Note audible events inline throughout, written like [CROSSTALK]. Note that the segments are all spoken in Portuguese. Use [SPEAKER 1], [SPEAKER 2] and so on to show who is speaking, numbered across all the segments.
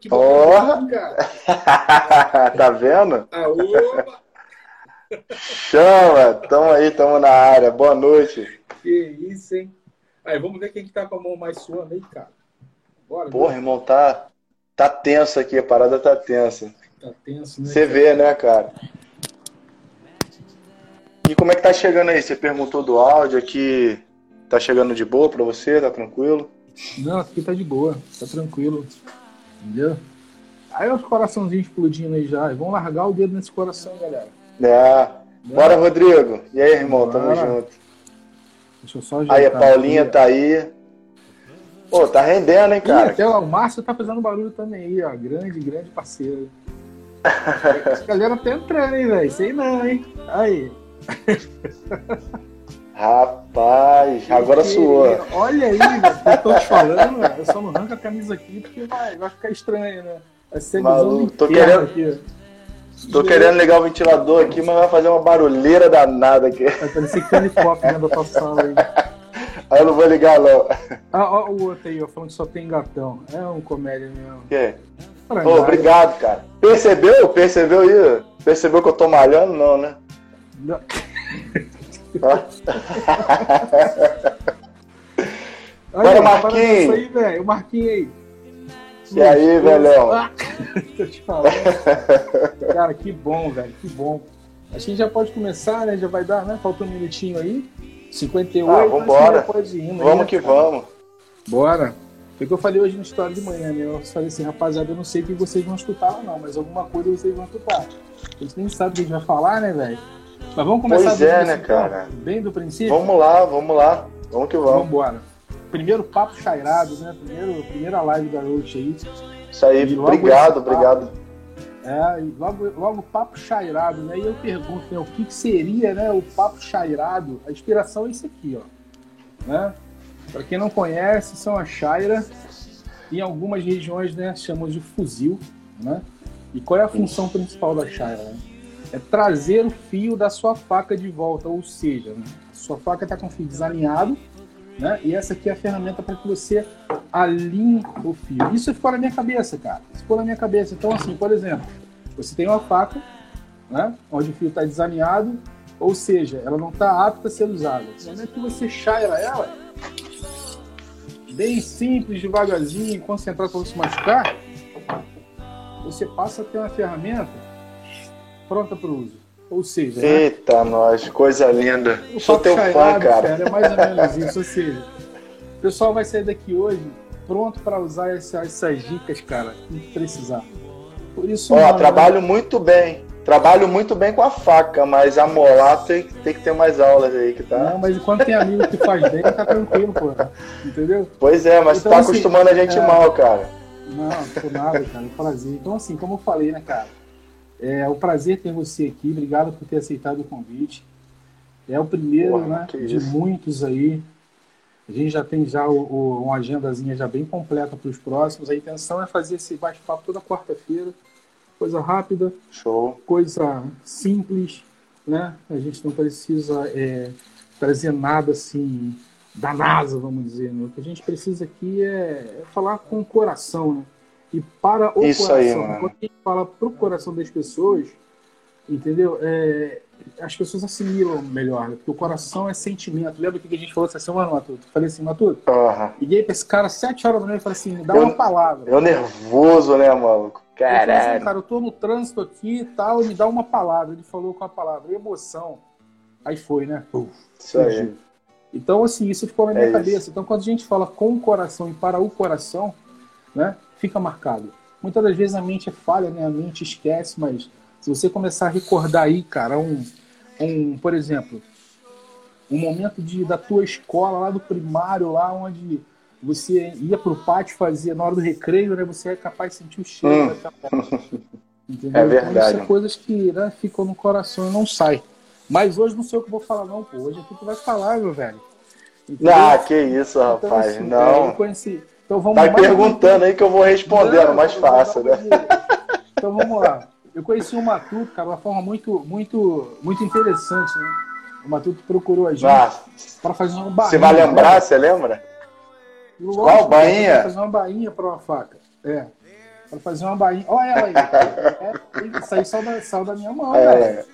[SPEAKER 1] que
[SPEAKER 2] Porra!
[SPEAKER 1] cara. [LAUGHS]
[SPEAKER 2] tá vendo? Chama! Tamo aí, tamo na área. Boa noite.
[SPEAKER 1] Que isso, hein? Aí, vamos ver quem que tá com a mão mais suando aí, cara. Bora.
[SPEAKER 2] Porra, irmão, tá, tá tenso aqui, a parada tá tensa.
[SPEAKER 1] Tá tenso, né?
[SPEAKER 2] Você vê, né, cara? E como é que tá chegando aí? Você perguntou do áudio aqui. Tá chegando de boa pra você? Tá tranquilo?
[SPEAKER 1] Não, aqui tá de boa, tá tranquilo. Entendeu? Aí os coraçãozinhos explodindo aí já. Vamos largar o dedo nesse coração, galera.
[SPEAKER 2] É. Bora, Rodrigo. E aí, irmão? Tamo
[SPEAKER 1] Bora.
[SPEAKER 2] junto.
[SPEAKER 1] Deixa eu só
[SPEAKER 2] Aí, a Paulinha
[SPEAKER 1] aqui.
[SPEAKER 2] tá aí. Pô, tá rendendo, hein,
[SPEAKER 1] Ih,
[SPEAKER 2] cara?
[SPEAKER 1] até o Márcio tá fazendo barulho também aí, ó. Grande, grande parceiro. Essa galera tá entrando, hein, velho? Sei não, hein? Aí. [LAUGHS]
[SPEAKER 2] Rapaz, agora
[SPEAKER 1] Que-
[SPEAKER 2] suou.
[SPEAKER 1] Olha aí. Eu tô te falando, velho. Eu só não arranco a camisa aqui porque vai, vai ficar estranho, né? Vai ser
[SPEAKER 2] Maluco, tô querendo-
[SPEAKER 1] aqui.
[SPEAKER 2] Tô querendo ligar o ventilador aqui, mas vai fazer uma barulheira danada aqui.
[SPEAKER 1] Vai parecer Pop dentro da tua sala aí.
[SPEAKER 2] Aí eu não vou ligar, não.
[SPEAKER 1] Ah, ó, o outro aí, ó, falando que só tem gatão. É um comédia mesmo.
[SPEAKER 2] Que?
[SPEAKER 1] Frangalho.
[SPEAKER 2] Pô, obrigado, cara. Percebeu? Percebeu aí? Percebeu que eu tô malhando? Não, né?
[SPEAKER 1] Não. [LAUGHS] Olha
[SPEAKER 2] Bora,
[SPEAKER 1] aí,
[SPEAKER 2] Marquinhos.
[SPEAKER 1] aí, velho. O Marquinhos aí.
[SPEAKER 2] E aí, velhão? [LAUGHS]
[SPEAKER 1] Ah, Tô te falando. Cara, que bom, velho. Que bom. Acho que a gente já pode começar, né? Já vai dar, né? Falta um minutinho aí. 58.
[SPEAKER 2] Ah, vambora.
[SPEAKER 1] pode ir aí,
[SPEAKER 2] Vamos
[SPEAKER 1] né,
[SPEAKER 2] que
[SPEAKER 1] cara?
[SPEAKER 2] vamos.
[SPEAKER 1] Bora. Foi o que eu falei hoje no história de manhã, né? Eu falei assim, rapaziada, eu não sei o que vocês vão escutar ou não, mas alguma coisa vocês vão escutar. A gente nem sabe o que a gente vai falar, né, velho? Mas vamos começar
[SPEAKER 2] Pois é, né,
[SPEAKER 1] então?
[SPEAKER 2] cara?
[SPEAKER 1] Bem do princípio?
[SPEAKER 2] Vamos lá, vamos lá. Vamos que
[SPEAKER 1] Vamos
[SPEAKER 2] vamos.
[SPEAKER 1] embora. Primeiro papo chairado, né? Primeiro, primeira live da Roach aí.
[SPEAKER 2] Isso aí, obrigado,
[SPEAKER 1] esse
[SPEAKER 2] obrigado.
[SPEAKER 1] É, logo, logo papo chairado, né? E eu pergunto, né, o que, que seria, né, o papo chairado? A inspiração é isso aqui, ó. Né? Para quem não conhece, são a chaira. Em algumas regiões, né, chamam de fuzil, né? E qual é a função principal da chaira? Né? É trazer o fio da sua faca de volta, ou seja, né, sua faca está com o fio desalinhado, né? E essa aqui é a ferramenta para que você alinhe o fio. Isso ficou na minha cabeça, cara. Isso ficou na minha cabeça. Então, assim, por exemplo, você tem uma faca, né? Onde o fio está desalinhado, ou seja, ela não está apta a ser usada. No momento que você chaira ela, bem simples, devagarzinho, concentrado para não se machucar, você passa a ter uma ferramenta pronta para uso. Ou seja, né?
[SPEAKER 2] Eita, nós, coisa linda.
[SPEAKER 1] O
[SPEAKER 2] Sou teu fã,
[SPEAKER 1] chairado,
[SPEAKER 2] cara.
[SPEAKER 1] É mais ou menos isso. Ou seja, o pessoal vai sair daqui hoje pronto para usar essa- essas dicas, cara, que precisar. Por isso,
[SPEAKER 2] Ó,
[SPEAKER 1] mano,
[SPEAKER 2] trabalho muito bem. Trabalho muito bem com a faca, mas a molar tem, tem que ter mais aulas aí, que tá?
[SPEAKER 1] Não, mas enquanto tem amigo que faz bem, tá tranquilo, pô. Entendeu?
[SPEAKER 2] Pois é, mas
[SPEAKER 1] Então,
[SPEAKER 2] tá
[SPEAKER 1] assim,
[SPEAKER 2] acostumando a gente
[SPEAKER 1] é.
[SPEAKER 2] mal, cara.
[SPEAKER 1] Não, por nada, cara. É um prazer. Então, assim, como eu falei, né, cara? É um prazer ter você aqui. Obrigado por ter aceitado o convite. É o primeiro,
[SPEAKER 2] Porra,
[SPEAKER 1] né? De
[SPEAKER 2] isso.
[SPEAKER 1] muitos aí. A gente já tem já o, o- uma agendazinha já bem completa para os próximos. A intenção é fazer esse bate-papo toda quarta-feira. Coisa rápida,
[SPEAKER 2] Show.
[SPEAKER 1] coisa simples, né? A gente não precisa é, trazer nada assim da NASA, vamos dizer. Né? O que a gente precisa aqui é, é falar com o coração, né? E para o
[SPEAKER 2] Isso
[SPEAKER 1] coração.
[SPEAKER 2] aí.
[SPEAKER 1] Quando a gente fala para o coração das pessoas, entendeu? É, as pessoas assimilam melhor, né? porque o coração é sentimento. Lembra o que a gente falou essa semana, Matuto? Falei assim, Matuto,
[SPEAKER 2] Aham.
[SPEAKER 1] liguei para esse cara 7 horas da manhã e falei assim, me dá
[SPEAKER 2] Eu-
[SPEAKER 1] uma palavra.
[SPEAKER 2] Eu nervoso, né, maluco?
[SPEAKER 1] Eu falei assim,
[SPEAKER 2] Caralho.
[SPEAKER 1] cara, eu tô no trânsito aqui e tal, me dá uma palavra. Ele falou com a palavra, emoção. Aí foi, né? Puf,
[SPEAKER 2] Isso aí.
[SPEAKER 1] Então, assim, isso ficou na minha
[SPEAKER 2] É isso.
[SPEAKER 1] cabeça. Então, quando a gente fala com o coração e para o coração, né, fica marcado. Muitas das vezes a mente é falha, né? A mente esquece, mas se você começar a recordar aí, cara, um, um por exemplo, um momento de, da tua escola, lá do primário, lá onde você ia pro pátio fazer na hora do recreio, né? Você é capaz de sentir o cheiro
[SPEAKER 2] Hum.
[SPEAKER 1] daquela [LAUGHS] Entendeu?
[SPEAKER 2] É
[SPEAKER 1] Então,
[SPEAKER 2] verdade,
[SPEAKER 1] isso é
[SPEAKER 2] mano.
[SPEAKER 1] coisas que né, ficam no coração e não sai. Mas hoje não sei o que eu vou falar, não, pô. Hoje é tu que vai falar, meu velho. Entendeu?
[SPEAKER 2] Ah, que isso,
[SPEAKER 1] Então,
[SPEAKER 2] rapaz.
[SPEAKER 1] assim, é, eu
[SPEAKER 2] Não.
[SPEAKER 1] conheci. Então vamos
[SPEAKER 2] Vai
[SPEAKER 1] mais
[SPEAKER 2] perguntando aí que eu vou respondendo,
[SPEAKER 1] Não,
[SPEAKER 2] mais fácil, né?
[SPEAKER 1] Então vamos lá. Eu conheci o Matuto, cara, de uma forma muito, muito, muito interessante, né? O Matuto procurou a gente
[SPEAKER 2] Ah,
[SPEAKER 1] para fazer uma bainha.
[SPEAKER 2] você vai lembrar, você lembra?
[SPEAKER 1] Lógico,
[SPEAKER 2] Qual bainha?
[SPEAKER 1] pra Fazer uma bainha para uma faca. É. Pra fazer uma bainha. Olha ela aí. [LAUGHS] É, isso aí saiu da, saiu da minha mão, é. velho.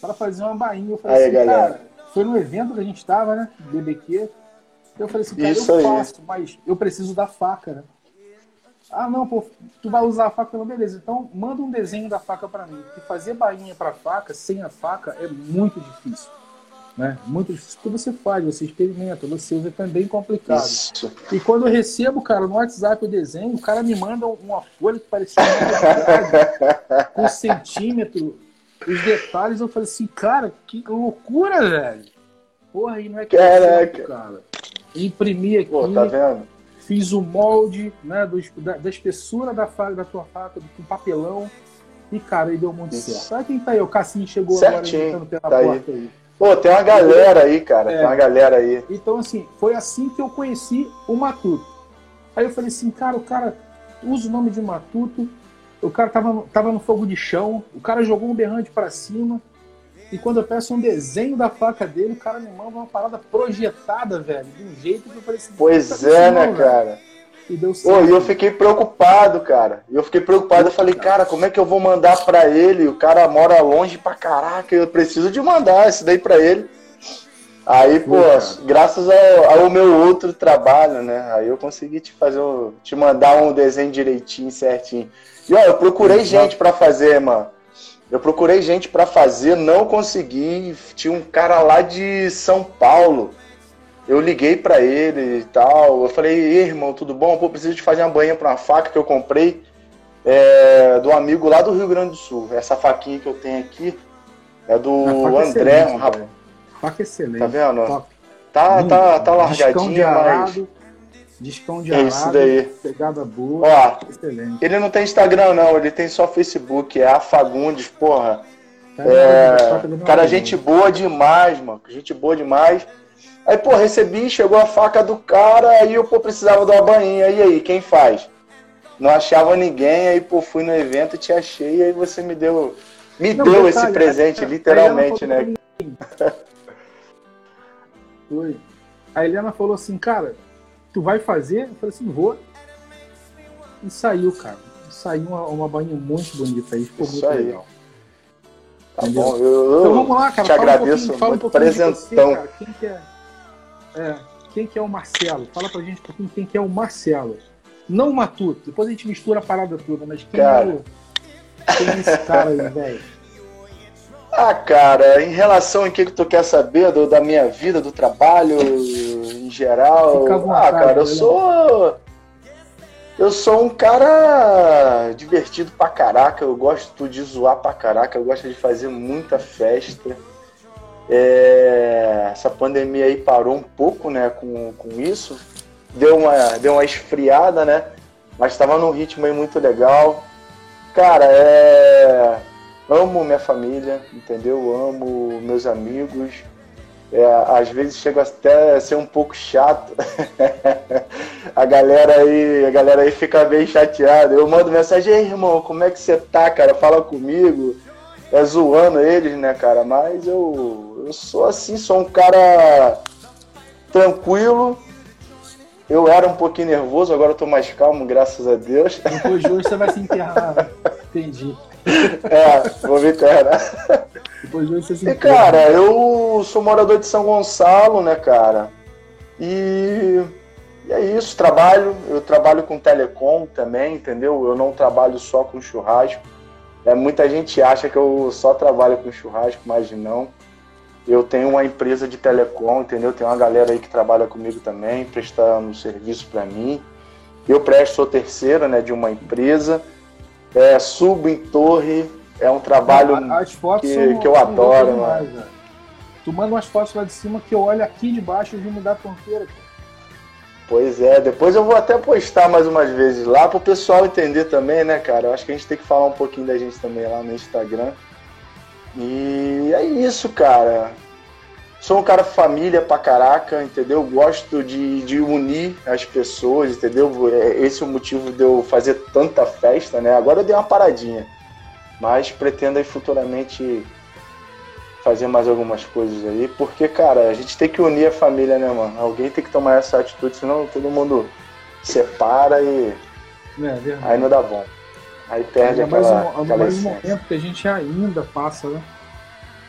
[SPEAKER 1] Pra fazer uma bainha. Eu falei
[SPEAKER 2] Aí,
[SPEAKER 1] assim,
[SPEAKER 2] galera.
[SPEAKER 1] cara, foi no evento que a gente tava, né? BBQ. Eu falei assim, cara,
[SPEAKER 2] Isso
[SPEAKER 1] eu
[SPEAKER 2] aí.
[SPEAKER 1] faço, mas eu preciso da faca, né? Ah, não, pô, tu vai usar a faca, não, beleza. Então, manda um desenho da faca pra mim. Porque fazer bainha pra faca, sem a faca, é muito difícil. Né? Muito difícil. Porque você faz, você experimenta, você usa, é bem complicado.
[SPEAKER 2] Isso.
[SPEAKER 1] E quando eu recebo, cara, no WhatsApp o desenho, o cara me manda uma folha que parecia [LAUGHS] com centímetro, os detalhes, eu falei assim, cara, que loucura, velho. Porra, aí não é que é
[SPEAKER 2] Caraca.
[SPEAKER 1] certo, cara. Imprimi aqui,
[SPEAKER 2] Pô, tá vendo?
[SPEAKER 1] fiz o molde né, do- da, da espessura da, da tua faca, com papelão. E, cara, aí deu muito
[SPEAKER 2] Isso.
[SPEAKER 1] certo. Sabe quem tá aí? O Cassinho chegou
[SPEAKER 2] Certinho,
[SPEAKER 1] agora, pela
[SPEAKER 2] tá aí.
[SPEAKER 1] porta aí.
[SPEAKER 2] Pô, tem uma galera aí, cara.
[SPEAKER 1] É.
[SPEAKER 2] Tem uma galera aí.
[SPEAKER 1] Então, assim, foi assim que eu conheci o Matuto. Aí eu falei assim, cara, o cara usa o nome de Matuto, o cara tava, no- tava no fogo de chão, o cara jogou um berrante pra cima, e quando eu peço um desenho da faca dele, o cara me manda uma parada projetada, velho, de um jeito que eu falei assim,
[SPEAKER 2] Pois
[SPEAKER 1] "Puta que
[SPEAKER 2] é, né,
[SPEAKER 1] não, velho."
[SPEAKER 2] cara?
[SPEAKER 1] E deu certo.
[SPEAKER 2] e eu fiquei preocupado, cara. Eu fiquei preocupado. Eu falei, cara, como é que eu vou mandar pra ele? O cara mora longe pra caraca. Eu preciso de mandar isso daí pra ele. Aí, pô,
[SPEAKER 1] cara.
[SPEAKER 2] graças ao, ao meu outro trabalho, né? Aí eu consegui te fazer, te mandar um desenho direitinho, certinho. E ó, eu procurei gente pra fazer, mano. Eu procurei gente pra fazer, não consegui. Tinha um cara lá de São Paulo. Eu liguei pra ele e tal. Eu falei, "Ei, irmão, tudo bom? Pô, preciso de fazer uma banha pra uma faca que eu comprei é, do amigo lá do Rio Grande do Sul. Essa faquinha que eu tenho aqui é do André, um rapaz.
[SPEAKER 1] Faca excelente.
[SPEAKER 2] Tá vendo?
[SPEAKER 1] Top.
[SPEAKER 2] Tá,
[SPEAKER 1] Muito
[SPEAKER 2] tá, tá
[SPEAKER 1] de
[SPEAKER 2] largadinha, mas.
[SPEAKER 1] Discão de
[SPEAKER 2] É isso daí.
[SPEAKER 1] pegada boa,
[SPEAKER 2] Ó,
[SPEAKER 1] excelente.
[SPEAKER 2] ele não tem Instagram, não, ele tem só Facebook, é a Fagundes, porra.
[SPEAKER 1] Cara,
[SPEAKER 2] É,
[SPEAKER 1] do meu
[SPEAKER 2] cara, gente boa demais, mano. Gente boa demais. Aí, pô, recebi, chegou a faca do cara, aí eu, pô, precisava de uma bainha. E aí, quem faz? Não achava ninguém, aí, pô, fui no evento e te achei, aí você me deu. Me
[SPEAKER 1] Não,
[SPEAKER 2] deu
[SPEAKER 1] detalhe,
[SPEAKER 2] esse presente,
[SPEAKER 1] a-
[SPEAKER 2] literalmente, né?
[SPEAKER 1] Foi. A Helena falou assim, cara, tu vai fazer? Eu falei assim, vou. E saiu, cara. Saiu uma, uma bainha muito bonita aí, ficou
[SPEAKER 2] Isso
[SPEAKER 1] muito
[SPEAKER 2] aí.
[SPEAKER 1] legal.
[SPEAKER 2] Tá
[SPEAKER 1] Entendeu?
[SPEAKER 2] bom, eu,
[SPEAKER 1] Então vamos lá, cara.
[SPEAKER 2] te
[SPEAKER 1] fala um
[SPEAKER 2] agradeço
[SPEAKER 1] pouquinho- fala um pouquinho você,
[SPEAKER 2] presentão.
[SPEAKER 1] Quem que é, é, quem que é o Marcelo? Fala pra gente um pouquinho quem que é o Marcelo. Não o Matuto. Depois a gente mistura a parada toda, mas quem
[SPEAKER 2] Cara.
[SPEAKER 1] é o... Quem é esse cara aí, velho?
[SPEAKER 2] Ah, cara, em relação ao que, que tu quer saber do- da minha vida, do trabalho em geral.
[SPEAKER 1] À vontade,
[SPEAKER 2] ah, cara, eu sou. Eu sou um cara divertido pra caraca, eu gosto de zoar pra caraca, eu gosto de fazer muita festa. É, Essa pandemia aí parou um pouco, né, com, com isso. Deu uma, deu uma esfriada, né? Mas estava num ritmo aí muito legal. Cara, é amo minha família, entendeu? Amo meus amigos. É, às vezes chego até a ser um pouco chato. [LAUGHS] a galera aí, a galera aí fica bem chateada. Eu mando mensagem, ei irmão, como é que você tá, cara? Fala comigo. É zoando eles, né, cara? Mas eu, eu sou assim, sou um cara tranquilo. Eu era um pouquinho nervoso, agora eu tô mais calmo, graças a Deus.
[SPEAKER 1] Depois de hoje você vai se enterrar. né? [LAUGHS] Entendi.
[SPEAKER 2] É, vou me.
[SPEAKER 1] Depois hoje você se
[SPEAKER 2] E, cara, eu sou morador de São Gonçalo, né, cara? E, e é isso, trabalho. Eu trabalho com telecom também, entendeu? Eu não trabalho só com churrasco. É, muita gente acha que eu só trabalho com churrasco, mas não. Eu tenho uma empresa de telecom, entendeu? Tem uma galera aí que trabalha comigo também, prestando serviço para mim. Eu presto, sou terceira, né, de uma empresa. É, subo em torre, é um trabalho
[SPEAKER 1] As fotos
[SPEAKER 2] que-
[SPEAKER 1] são,
[SPEAKER 2] que eu adoro,
[SPEAKER 1] demais. Tu manda umas fotos lá de cima que eu olho aqui de baixo e me dá tonteira, cara.
[SPEAKER 2] Pois é, depois eu vou até postar mais umas vezes lá pro pessoal entender também, né, cara? Eu acho que a gente tem que falar um pouquinho da gente também lá no Instagram. E é isso, cara. Sou um cara família pra caraca, entendeu? Gosto de, de unir as pessoas, entendeu? É- Esse é o motivo de eu fazer tanta festa, né? Agora eu dei uma paradinha. Mas pretendo aí futuramente fazer mais algumas coisas aí, porque, cara, a gente tem que unir a família, né, mano? Alguém tem que tomar essa atitude, senão todo mundo separa e
[SPEAKER 1] É
[SPEAKER 2] aí não dá bom. Aí perde
[SPEAKER 1] é mais
[SPEAKER 2] aquela,
[SPEAKER 1] um,
[SPEAKER 2] aquela
[SPEAKER 1] mais um momento que a gente ainda passa, né?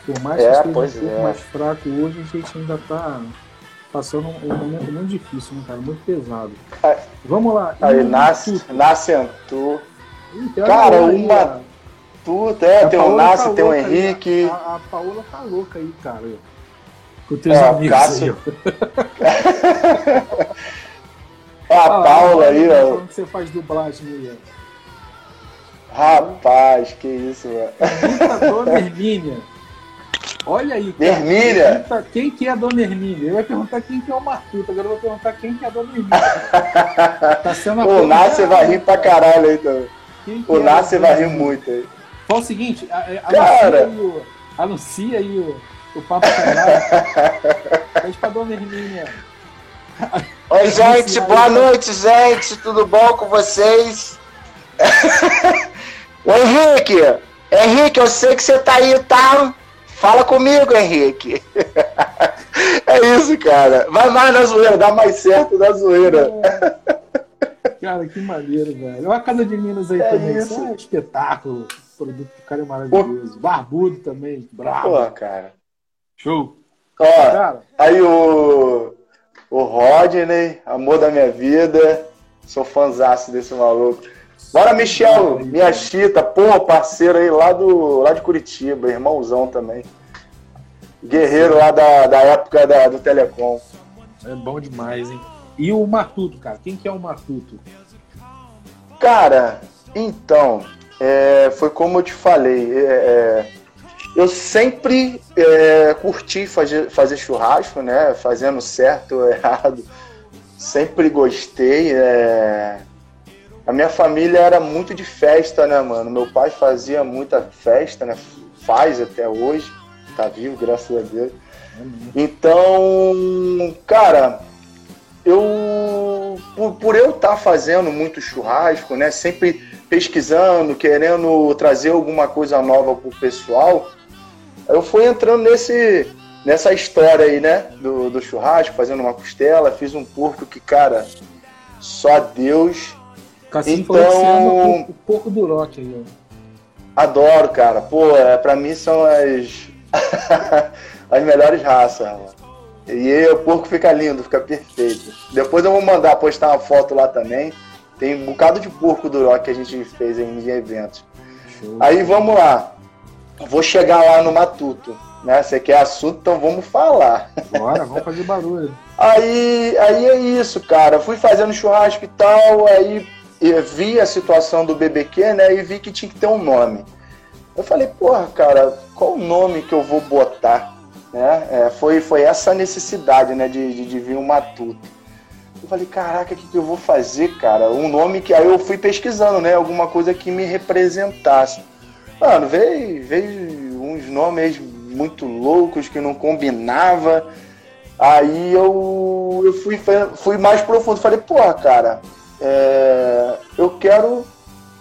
[SPEAKER 1] Por mais
[SPEAKER 2] É,
[SPEAKER 1] que esteja um pouco
[SPEAKER 2] é.
[SPEAKER 1] mais fraco hoje, a gente ainda tá passando um, um momento muito difícil, né, cara? Muito pesado.
[SPEAKER 2] Aí-
[SPEAKER 1] Vamos lá.
[SPEAKER 2] Aí nasce, nasce Antu.
[SPEAKER 1] Tem
[SPEAKER 2] Cara,
[SPEAKER 1] aí,
[SPEAKER 2] uma-. Tudo, é,
[SPEAKER 1] A
[SPEAKER 2] tem o
[SPEAKER 1] Paola
[SPEAKER 2] Nasce,
[SPEAKER 1] tá
[SPEAKER 2] tem o
[SPEAKER 1] louca aí,
[SPEAKER 2] Henrique.
[SPEAKER 1] A, a Paola tá louca aí, cara. Com teus [LAUGHS]
[SPEAKER 2] É,
[SPEAKER 1] amigos
[SPEAKER 2] Cássio-. A
[SPEAKER 1] Ah,
[SPEAKER 2] Paula aí,
[SPEAKER 1] tá
[SPEAKER 2] ó.
[SPEAKER 1] que você faz dublagem.
[SPEAKER 2] Rapaz, que isso, velho.
[SPEAKER 1] Imita a Dona Hermínia. [LAUGHS] Olha aí. cara.
[SPEAKER 2] Hermínia?
[SPEAKER 1] Quem que é a Dona Hermínia? Ele vai perguntar quem que é o Matuto. Agora eu vou perguntar quem que é a Dona Hermínia. [LAUGHS] Tá sendo a
[SPEAKER 2] O Nasce vai rir pra caralho aí também.
[SPEAKER 1] Quem que
[SPEAKER 2] O
[SPEAKER 1] é
[SPEAKER 2] Nasce vai rir muito aí.
[SPEAKER 1] Fala o seguinte, a- a-
[SPEAKER 2] Cara.
[SPEAKER 1] anuncia aí o, anuncia aí o, o papo canal. Pede [LAUGHS] pra Dona Hermínia.
[SPEAKER 3] Oi, gente, boa noite, gente. Tudo bom com vocês? [LAUGHS] Ô, Henrique, Henrique, eu sei que você tá aí, tá? Fala comigo, Henrique. [LAUGHS]
[SPEAKER 2] É isso, cara. Vai mais na zoeira, dá mais certo na zoeira. [LAUGHS]
[SPEAKER 1] Cara, que maneiro, velho. Olha a Casa de Minas aí
[SPEAKER 2] É
[SPEAKER 1] também.
[SPEAKER 2] isso.
[SPEAKER 1] Isso é um espetáculo. O produto do cara é maravilhoso. Barbudo também. Bravo.
[SPEAKER 2] Pô, cara.
[SPEAKER 1] Show.
[SPEAKER 2] Ó,
[SPEAKER 1] Cara,
[SPEAKER 2] aí o. O Rodney, amor da minha vida. Sou fãzaço desse maluco. Bora, Michel, minha chita, pô, parceiro aí lá, do, lá de Curitiba, irmãozão também. Guerreiro lá da, da época da, do Telecom.
[SPEAKER 1] é bom demais, hein? E o Matuto, cara. Quem que é o Matuto?
[SPEAKER 2] Cara, então, é, foi como eu te falei. é, é, eu sempre é, curti fazer, fazer churrasco, né? Fazendo certo ou errado. Sempre gostei. é. A minha família era muito de festa, né, mano? Meu pai fazia muita festa, né? Faz até hoje. Tá vivo, graças a Deus. Então, cara, eu por, por eu estar fazendo muito churrasco, né, sempre pesquisando, querendo trazer alguma coisa nova pro pessoal, eu fui entrando nesse nessa história aí, né, do, do churrasco, fazendo uma costela, fiz um porco que, cara, só Deus
[SPEAKER 1] Cassim
[SPEAKER 2] Então-
[SPEAKER 1] falou que você ama o, o porco do rock aí, ó.
[SPEAKER 2] Adoro, cara. Pô, é, pra mim são as [LAUGHS] as melhores raças, mano. E aí, o porco fica lindo, fica perfeito. Depois eu vou mandar postar uma foto lá também. Tem um bocado de porco do rock que a gente fez em eventos.
[SPEAKER 1] Show.
[SPEAKER 2] Aí vamos lá. Vou chegar lá no Matuto. Né? Você quer assunto, então vamos falar.
[SPEAKER 1] Bora, vamos fazer barulho.
[SPEAKER 2] Aí, aí é isso, cara. Fui fazendo churrasco e tal, aí eu vi a situação do BBQ, né? E vi que tinha que ter um nome. Eu falei, porra, cara, qual o nome que eu vou botar? Né? É, foi, foi essa necessidade, né, de, de, de vir um matuto. Eu falei, caraca, o que, que eu vou fazer, cara? Um nome que. Aí eu fui pesquisando, né? Alguma coisa que me representasse. Mano, veio, veio uns nomes muito loucos que não combinava. Aí eu, eu fui, fui mais profundo. Falei, porra, cara, é, eu quero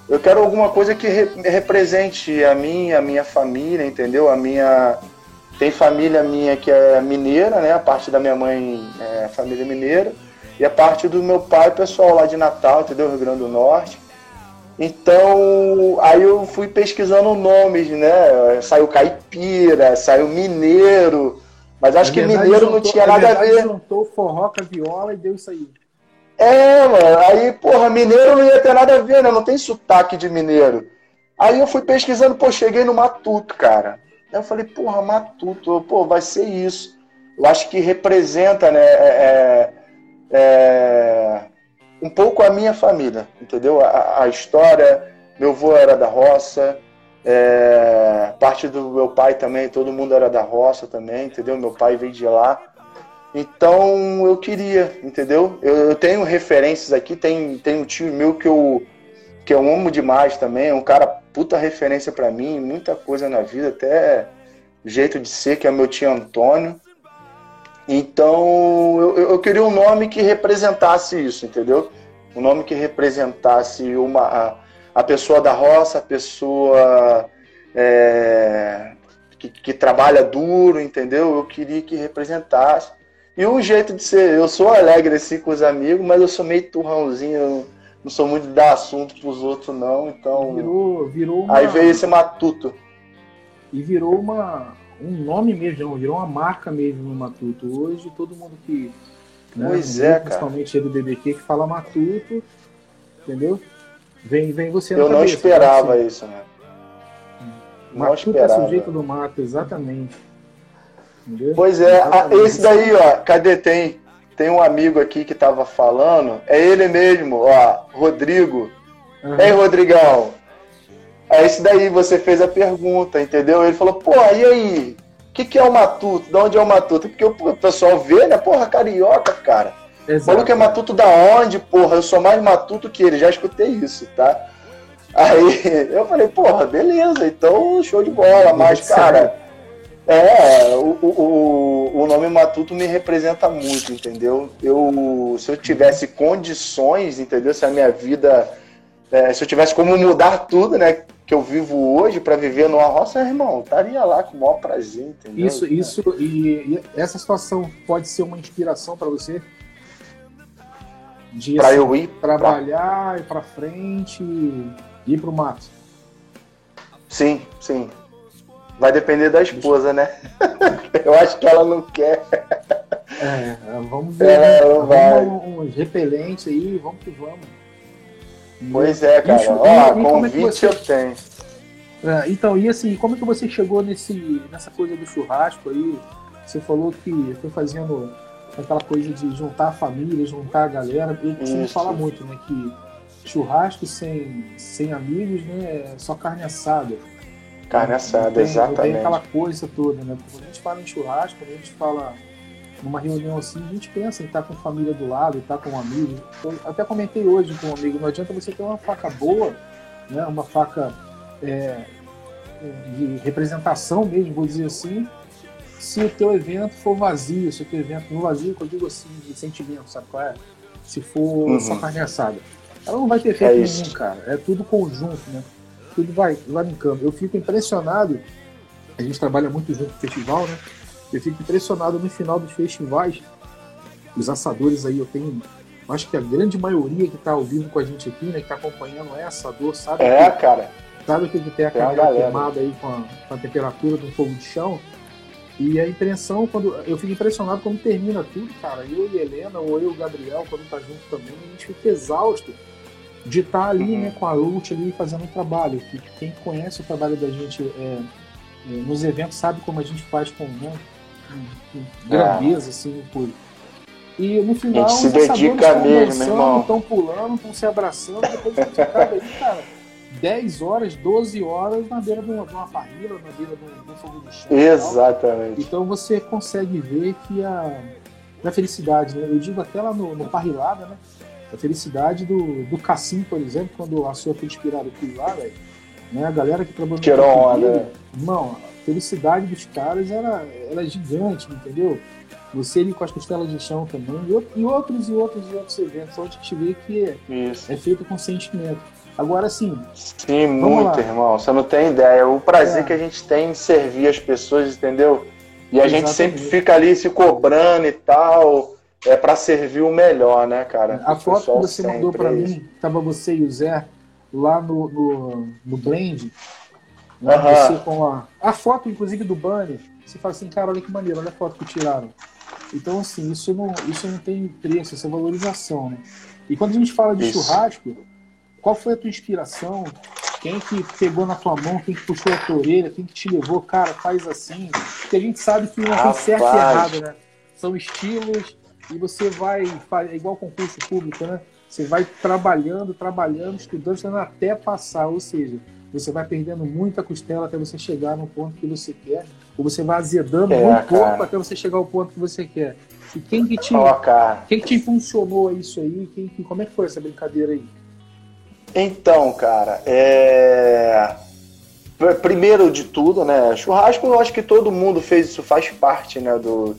[SPEAKER 2] eu quero alguma coisa que re- represente a mim, a minha família, entendeu? A minha tem família minha que é mineira, né? A parte da minha mãe é família mineira e a parte do meu pai, pessoal lá de Natal, entendeu? Rio Grande do Norte. Então, aí eu fui pesquisando nomes, né? Saiu caipira, saiu mineiro, mas acho
[SPEAKER 1] Na
[SPEAKER 2] que mineiro não
[SPEAKER 1] juntou-
[SPEAKER 2] tinha
[SPEAKER 1] na
[SPEAKER 2] nada a ver.
[SPEAKER 1] juntou forró com a viola e deu isso aí.
[SPEAKER 2] É, mano, aí, porra, mineiro não ia ter nada a ver, né? Não tem sotaque de mineiro. Aí eu fui pesquisando, pô, cheguei no Matuto, cara. Aí eu falei, porra, Matuto, pô, vai ser isso. Eu acho que representa, né, é, é, um pouco a minha família, entendeu? A, a história, meu avô era da roça, é, parte do meu pai também, todo mundo era da roça também, entendeu? Meu pai veio de lá. Então eu queria, entendeu? Eu, eu tenho referências aqui, tem, tem um tio meu que eu, que eu amo demais também, é um cara puta referência pra mim, muita coisa na vida, até jeito de ser, que é meu tio Antônio. Então eu, eu- eu queria um nome que representasse isso, entendeu? Um nome que representasse uma, a, a pessoa da roça, a pessoa é, que, que trabalha duro, entendeu? Eu queria que representasse. E o jeito de ser, eu sou alegre assim com os amigos, mas eu sou meio turrãozinho, eu não sou muito de dar assunto pros outros, não. Então.
[SPEAKER 1] Virou, virou uma...
[SPEAKER 2] Aí veio esse matuto.
[SPEAKER 1] E virou uma, um nome mesmo, virou uma marca mesmo no Matuto. Hoje todo mundo que.
[SPEAKER 2] Né, pois é,
[SPEAKER 1] principalmente cara. do BBQ que fala Matuto, entendeu? Vem, vem você
[SPEAKER 2] Eu não esperava assim. isso, né?
[SPEAKER 1] Não Matuto esperava. é sujeito do mato, exatamente.
[SPEAKER 2] Entendeu? Pois é, a, esse daí, ó, cadê? Tem, tem um amigo aqui que tava falando, é ele mesmo, ó, Rodrigo. Uhum. Ei, Rodrigão, é esse daí, você fez a pergunta, entendeu? Ele falou, pô, e aí? O que, que é o matuto? De onde é o matuto? Porque o pessoal vê, né? Porra, carioca, cara. Exato. O maluco é matuto da onde, porra? Eu sou mais matuto que ele, já escutei isso, tá? Aí [LAUGHS] eu falei, porra, beleza, então show de bola, mas, cara, é, o, o, o nome Matuto me representa muito, entendeu? Eu, se eu tivesse condições, entendeu? Se a minha vida, é, se eu tivesse como mudar tudo, né? Que eu vivo hoje para viver numa roça, irmão, estaria lá com o maior prazer, entendeu?
[SPEAKER 1] Isso, isso, e, e essa situação pode ser uma inspiração para você?
[SPEAKER 2] De pra assim, eu ir
[SPEAKER 1] trabalhar, pra... ir para frente, ir pro mato.
[SPEAKER 2] Sim, sim. Vai depender da esposa, né? [LAUGHS] Eu acho que ela não quer.
[SPEAKER 1] É, vamos ver. Ela não vai. Uns repelentes aí, vamos que vamos.
[SPEAKER 2] Pois é, cara. Ó, e, é convite é você... eu tenho.
[SPEAKER 1] É, então, e assim, como é que você chegou nesse, nessa coisa do churrasco aí? Você falou que foi fazendo aquela coisa de juntar a família, juntar a galera. Eu costumo falar muito, né? Que churrasco sem, sem amigos, né? É só carne assada.
[SPEAKER 2] Carne assada, tem, exatamente. Tem
[SPEAKER 1] aquela coisa toda, né? Quando a gente fala em churrasco, quando a gente fala numa reunião assim, a gente pensa em estar com família do lado, estar com um amigo. Eu até comentei hoje com um amigo, não adianta você ter uma faca boa, né? Uma faca é, de representação mesmo, vou dizer assim, se o teu evento for vazio, se o teu evento for vazio, que eu digo assim, de sentimento, sabe qual é? Se for uhum. só carne assada. Ela não vai ter efeito é nenhum, cara. É tudo conjunto, né? Tudo vai, vai campo. Eu fico impressionado, a gente trabalha muito junto no festival, né? Eu fico impressionado no final dos festivais, os assadores aí, eu tenho, acho que a grande maioria que está ao vivo com a gente aqui, né, que está acompanhando é assador, sabe?
[SPEAKER 2] É, que, cara.
[SPEAKER 1] Sabe o que, que tem a carne queimada aí com a, com a temperatura do fogo de chão? E a impressão, quando eu fico impressionado quando termina tudo, cara. Eu e Helena, ou eu e o Gabriel, quando tá junto também, a gente fica exausto de estar tá ali, uhum. né, com a Lute ali fazendo um trabalho. Que quem conhece o trabalho da gente é, é, nos eventos sabe como a gente faz com, né, com, com grandeza, é. assim, por. E no final,
[SPEAKER 2] os se dedica mesmo,
[SPEAKER 1] estão pulando, estão se abraçando, depois a gente acaba aí, cara 10 horas, 12 horas na beira de uma, de uma parrilla, na beira de um, de um fogo de chão.
[SPEAKER 2] Exatamente.
[SPEAKER 1] Então você consegue ver que a, a felicidade, né? eu digo até lá no, no Parrilada, né? A felicidade do, do Cassim, por exemplo, quando a sua foi inspirada aqui lá, velho, né? A galera que trabalhou
[SPEAKER 2] Tirou onda. Né?
[SPEAKER 1] Irmão, a felicidade dos caras era, era gigante, entendeu? Você ali com as costelas de chão também, e, outros e outros e outros eventos, onde a gente vê que é, é feito com sentimento. Agora sim.
[SPEAKER 2] Sim, muito, lá. irmão. Você não tem ideia. O prazer é. que a gente tem em servir as pessoas, entendeu? E a Exatamente. gente sempre fica ali se cobrando e tal. É para servir o melhor, né, cara?
[SPEAKER 1] A foto que você mandou para mim, tava você e o Zé lá no, no, no Blend. Né, uh -huh. Você com a, a foto, inclusive, do banner. Você fala assim, cara, olha que maneiro, olha a foto que tiraram. Então, assim, isso não, isso não tem preço, isso é valorização, né? E quando a gente fala de isso. churrasco, qual foi a tua inspiração? Quem que pegou na tua mão? Quem que puxou a tua orelha? Quem que te levou? Cara, faz assim. Porque a gente sabe que não tem certo e errado, né? São estilos e você vai. É igual concurso público, né? Você vai trabalhando, trabalhando, estudando, estudando até passar. Ou seja, você vai perdendo muita costela até você chegar no ponto que você quer. Ou você vai azedando é, muito pouco até você chegar ao ponto que você quer. E quem que te, oh, quem que te funcionou isso aí? Quem, como é que foi essa brincadeira aí?
[SPEAKER 2] Então, cara, é... primeiro de tudo, né? Churrasco, eu acho que todo mundo fez isso, faz parte, né? Do,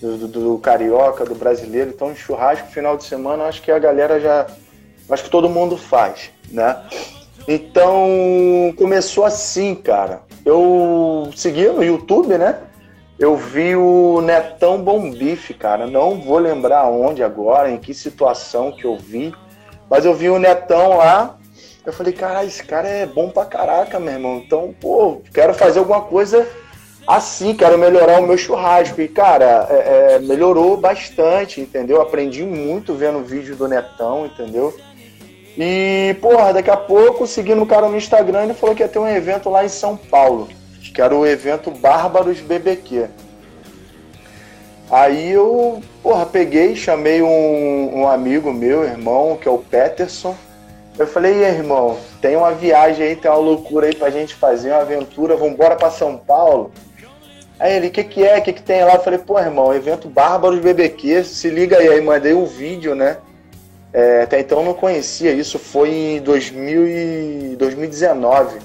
[SPEAKER 2] do, do carioca, do brasileiro. Então, churrasco, final de semana, acho que a galera já. Acho que todo mundo faz, né? Então, começou assim, cara. Eu segui no YouTube, né? Eu vi o Netão Bom Bife, cara. Não vou lembrar onde agora, em que situação que eu vi Mas eu vi o Netão lá, eu falei, cara, esse cara é bom pra caraca, meu irmão. Então, pô, quero fazer alguma coisa assim, quero melhorar o meu churrasco. E, cara, é, é, melhorou bastante, entendeu? Aprendi muito vendo o vídeo do Netão, entendeu? E, porra, daqui a pouco, seguindo o cara no Instagram, ele falou que ia ter um evento lá em São Paulo, que era o evento Bárbaros BBQ. Aí eu, porra, peguei, chamei um, um amigo meu, irmão, que é o Peterson. Eu falei, irmão, tem uma viagem aí, tem uma loucura aí pra gente fazer, uma aventura, vambora pra São Paulo. Aí ele, o que que é, o que que tem lá? Eu falei, pô, irmão, evento Bárbaros BBQ, se liga aí. Aí mandei o um vídeo, né? É, até então eu não conhecia, isso foi em 2000 e 2019.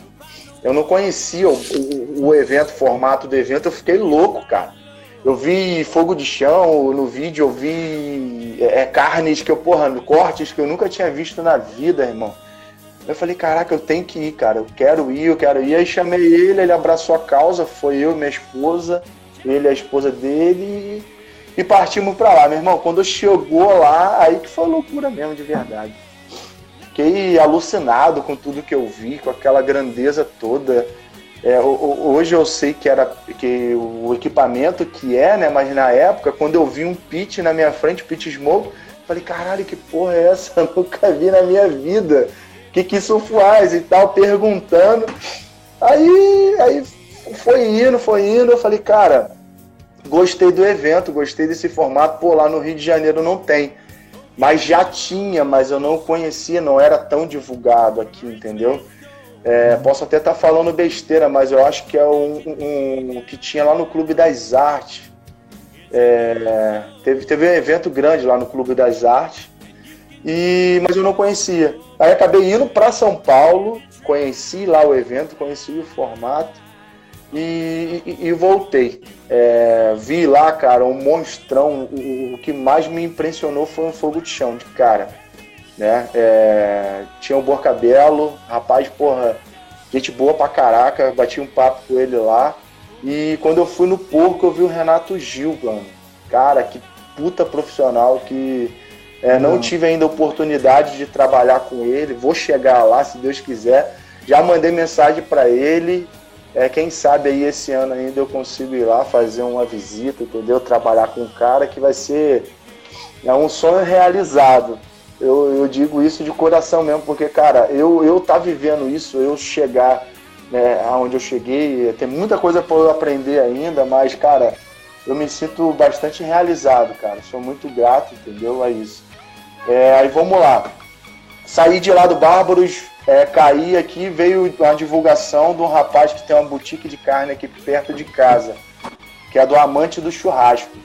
[SPEAKER 2] Eu não conhecia o, o, o evento, o formato do evento, eu fiquei louco, cara. Eu vi fogo de chão no vídeo, eu vi é, é, carnes que eu, porra, cortes que eu nunca tinha visto na vida, irmão. Eu falei, caraca, eu tenho que ir, cara, eu quero ir, eu quero ir. Aí chamei ele, ele abraçou a causa, foi eu minha esposa, ele a esposa dele, e partimos pra lá, meu irmão. Quando chegou lá, aí que foi loucura mesmo, de verdade. Fiquei alucinado com tudo que eu vi, com aquela grandeza toda. É, hoje eu sei que era que o equipamento que é, né? Mas na época, quando eu vi um pit na minha frente, pit smoke, falei, caralho, que porra é essa? [LAUGHS] Eu nunca vi na minha vida. Que, que isso faz e tal, perguntando. Aí, aí foi indo, foi indo. Eu falei, cara, gostei do evento, gostei desse formato. Pô, lá no Rio de Janeiro não tem. Mas já tinha, mas eu não conhecia, não era tão divulgado aqui, entendeu? É, posso até estar tá falando besteira, mas eu acho que é um, um, um que tinha lá no Clube das Artes. É, teve, teve um evento grande lá no Clube das Artes, e, mas eu não conhecia. Aí acabei indo para São Paulo, conheci lá o evento, conheci o formato e, e, e voltei. É, vi lá, cara, um monstrão. O, o, que mais me impressionou foi um fogo de chão de cara né? É, tinha o Borcabelo, rapaz, porra, gente boa pra caraca, bati um papo com ele lá. E quando eu fui no porco, eu vi o Renato Gil, mano. Cara, que puta profissional que é, não tive ainda oportunidade de trabalhar com ele. Vou chegar lá, se Deus quiser. Já mandei mensagem para ele. É, quem sabe aí esse ano ainda eu consigo ir lá fazer uma visita, entendeu? Trabalhar com um cara que vai ser é um sonho realizado. Eu, eu digo isso de coração mesmo, porque, cara, eu, eu tá vivendo isso, eu chegar né, aonde eu cheguei, tem muita coisa para eu aprender ainda, mas, cara, eu me sinto bastante realizado, cara. Sou muito grato, entendeu? A isso. É, aí vamos lá. Saí de lá do Bárbaros, é, caí aqui, veio uma divulgação de um rapaz que tem uma boutique de carne aqui perto de casa, que é do Amante do Churrasco.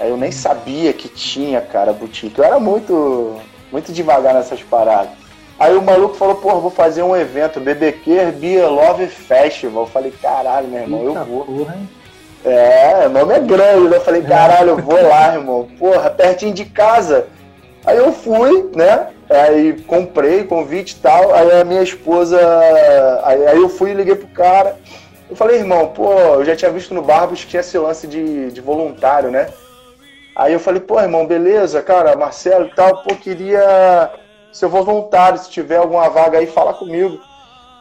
[SPEAKER 2] Aí eu nem sabia que tinha, cara, boutique. Eu era muito muito devagar nessas paradas. Aí o maluco falou, pô, vou fazer um evento, BBQ Beer Love Festival. Eu falei, caralho, meu irmão, Eita eu vou. Porra, é, o nome é grande, né? Eu falei, caralho, eu vou lá, irmão. Porra, pertinho de casa. Aí eu fui, né? Aí comprei convite e tal. Aí a minha esposa. Aí, aí eu fui e liguei pro cara. Eu falei, irmão, pô, eu já tinha visto no Barbos que tinha esse lance de, de voluntário, né? Aí eu falei, pô, irmão, beleza, cara, Marcelo e tal, pô, queria. Se eu for voluntário, se tiver alguma vaga aí, fala comigo.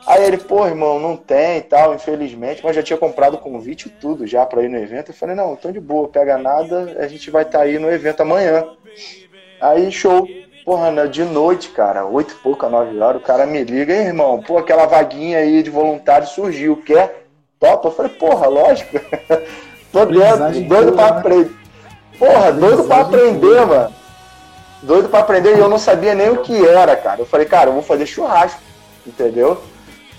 [SPEAKER 2] Aí ele, pô, irmão, não tem e tal, infelizmente, mas já tinha comprado o convite e tudo já pra ir no evento. Eu falei, não, então de boa, pega nada, a gente vai estar tá aí no evento amanhã. Aí, show. Porra, né, de noite, cara, oito e pouca, nove horas, o cara me liga, hein, irmão, pô, aquela vaguinha aí de voluntário surgiu, quer? Topa? Eu falei, porra, lógico. [LAUGHS] Tô dentro, doido pra né? aprender Porra, doido pra aprender, mano. Doido pra aprender e eu não sabia nem o que era, cara. Eu falei, cara, eu vou fazer churrasco, entendeu?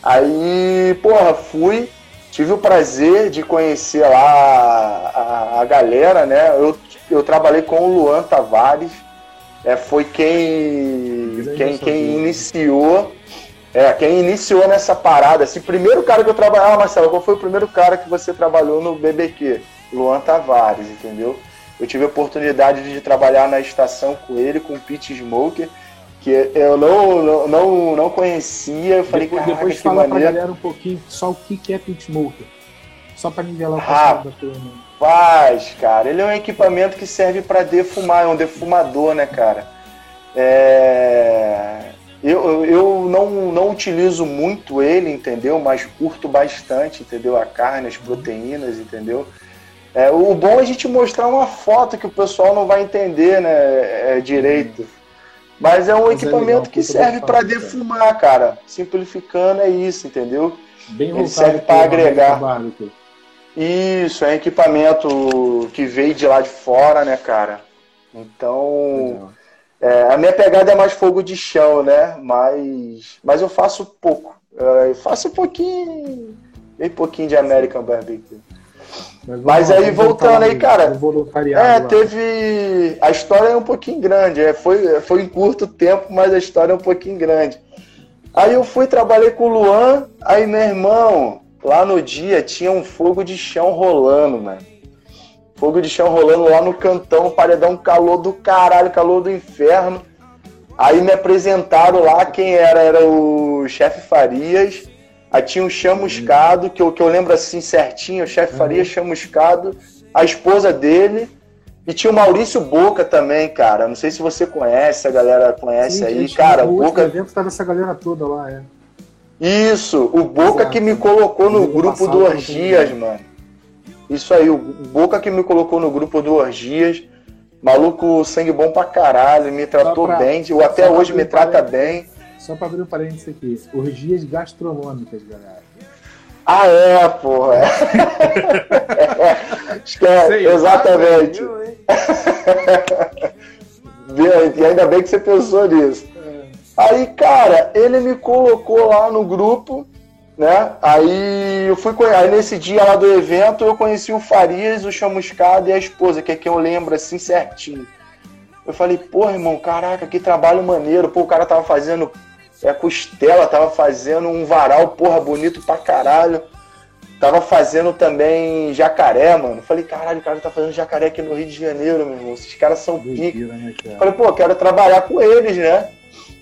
[SPEAKER 2] Aí, porra, fui, tive o prazer de conhecer lá a, a galera, né? Eu, eu trabalhei com o Luan Tavares, é, foi quem, quem, quem iniciou. É, quem iniciou nessa parada, assim, primeiro cara que eu trabalhava, ah, Marcelo, qual foi o primeiro cara que você trabalhou no BBQ? Luan Tavares, entendeu? Eu tive a oportunidade de trabalhar na estação com ele, com o Pete Smoker, que eu não, não, não, não conhecia. Eu falei,
[SPEAKER 1] depois, depois fala maneira. pra galera um pouquinho só o que, que é Pit Smoker. Só para nivelar o
[SPEAKER 2] passado da turma. Faz, cara. Ele é um equipamento que serve para defumar, é um defumador, né, cara? É, eu, eu não, não utilizo muito ele, entendeu? Mas curto bastante, entendeu? A carne, as proteínas, entendeu? É, o bom é a gente mostrar uma foto que o pessoal não vai entender né, é, direito. Mas é um Mas é equipamento é que serve para defumar, cara. Simplificando é isso, entendeu? Bem Ele serve para agregar. Isso, é equipamento que veio de lá de fora, né, cara? Então, é, a minha pegada é mais fogo de chão, né? Mas, mas eu faço pouco. Eu faço um pouquinho, bem pouquinho de American Barbecue. Mas, mas aí, voltando aí, cara, é, teve... A história é um pouquinho grande, é, foi, foi em curto tempo, mas a história é um pouquinho grande. Aí eu fui, trabalhei com o Luan, aí meu irmão, lá no dia tinha um fogo de chão rolando, mano. Fogo de chão rolando lá no cantão, paredão, calor do caralho, calor do inferno. Aí me apresentaram lá quem era, era o chefe Farias. Aí tinha o Chamuscado, que eu, que eu lembro assim certinho, o chefe uhum. Farias Chamuscado, a esposa dele. E tinha o Maurício Boca também, cara. Não sei se você conhece, a galera conhece Sim, aí. Gente, cara, o Boca.
[SPEAKER 1] evento tava essa galera toda lá, é.
[SPEAKER 2] Isso, o Boca Exato. que me colocou no grupo do Orgias, mano. Isso aí, o Boca que me colocou no grupo do Orgias. Maluco, sangue bom pra caralho, me tratou pra, bem, ou até hoje me trata bem.
[SPEAKER 1] Só pra abrir um parênteses aqui, orgias gastronômicas, galera.
[SPEAKER 2] Ah, é, porra. é, [LAUGHS] acho que é, Sei, exatamente. [LAUGHS] e ainda bem que você pensou nisso. Aí, cara, ele me colocou lá no grupo, né? Aí eu fui aí nesse dia lá do evento eu conheci o Farias, o Chamuscado e a esposa, que é quem eu lembro assim certinho. Eu falei, porra, irmão, caraca, que trabalho maneiro. Pô, o cara tava fazendo é, costela, tava fazendo um varal, porra, bonito pra caralho. Tava fazendo também jacaré, mano. Falei, caralho, o cara tá fazendo jacaré aqui no Rio de Janeiro, meu irmão. Esses caras são pica. Né, Falei, pô, quero trabalhar com eles, né?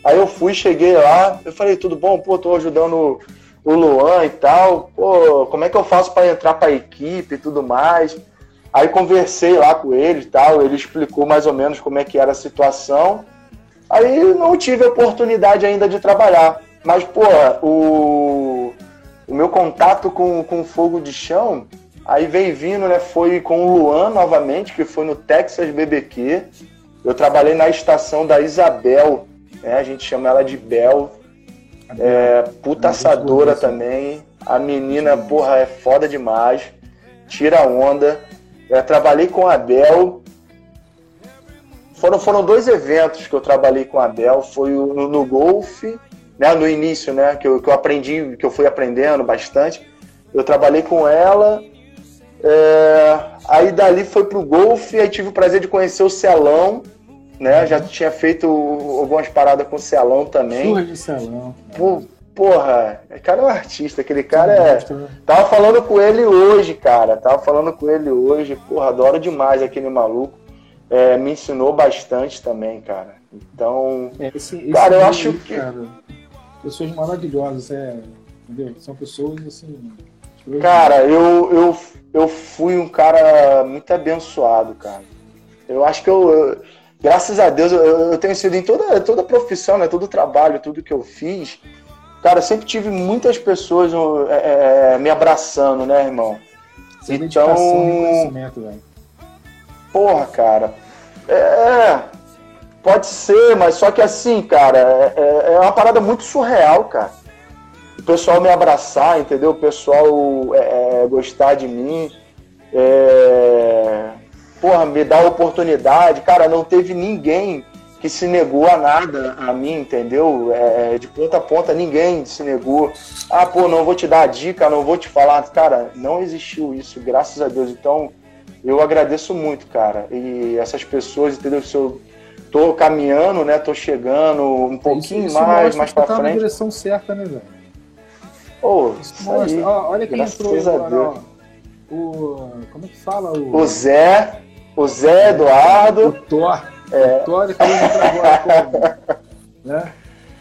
[SPEAKER 2] Aí eu fui, cheguei lá, eu falei, tudo bom? Pô, tô ajudando o Luan e tal. Pô, como é que eu faço para entrar para a equipe e tudo mais? Aí conversei lá com ele e tal, ele explicou mais ou menos como é que era a situação. Aí não tive oportunidade ainda de trabalhar. Mas, pô, o, o meu contato com, com fogo de chão, aí veio vindo, né? Foi com o Luan novamente, que foi no Texas BBQ. Eu trabalhei na estação da Isabel, né? A gente chama ela de Bel. É, puta assadora também. A menina, porra, é foda demais. Tira onda. Eu trabalhei com a Bel. Foram, foram dois eventos que eu trabalhei com a Bel. Foi no, no golfe, né? No início, né? Que eu, que eu aprendi, que eu fui aprendendo bastante. Eu trabalhei com ela. É, aí dali foi pro golfe, aí tive o prazer de conhecer o Celão, né? Já tinha feito algumas paradas com o Celão também.
[SPEAKER 1] Surra de Celão.
[SPEAKER 2] Pô, porra, o cara é um artista, aquele cara é. Né? Tava falando com ele hoje, cara. Tava falando com ele hoje. Porra, adoro demais aquele maluco. É, me ensinou bastante também, cara. Então. É, esse, esse cara, eu acho que. Cara,
[SPEAKER 1] pessoas maravilhosas, é. Entendeu? São pessoas assim.
[SPEAKER 2] Cara, eu, eu, eu fui um cara muito abençoado, cara. Eu acho que eu, eu graças a Deus, eu, eu, tenho sido em toda, toda profissão, né, todo trabalho, tudo que eu fiz, cara, sempre tive muitas pessoas é, é, me abraçando, né, irmão?
[SPEAKER 1] Sem então, velho.
[SPEAKER 2] Porra, cara. É, pode ser, mas só que assim, cara, é, é, é uma parada muito surreal, cara. O pessoal me abraçar, entendeu? O pessoal é, é gostar de mim. É, porra, me a oportunidade. Cara, não teve ninguém que se negou a nada a mim, entendeu? É, de ponta a ponta, ninguém se negou. Ah, pô, não vou te dar a dica, não vou te falar. Cara, não existiu isso, graças a Deus. Então, eu agradeço muito, cara. E essas pessoas, entendeu? Se eu tô caminhando, né? Tô chegando um pouquinho isso, isso mais, mais pra tá frente. na
[SPEAKER 1] direção certa, né, velho?
[SPEAKER 2] Oh,
[SPEAKER 1] Aí, olha quem entrou agora, O. Como é que fala? O,
[SPEAKER 2] o Zé. O Zé Eduardo.
[SPEAKER 1] O Thor. É. O Thor acabou de entrar agora como, né?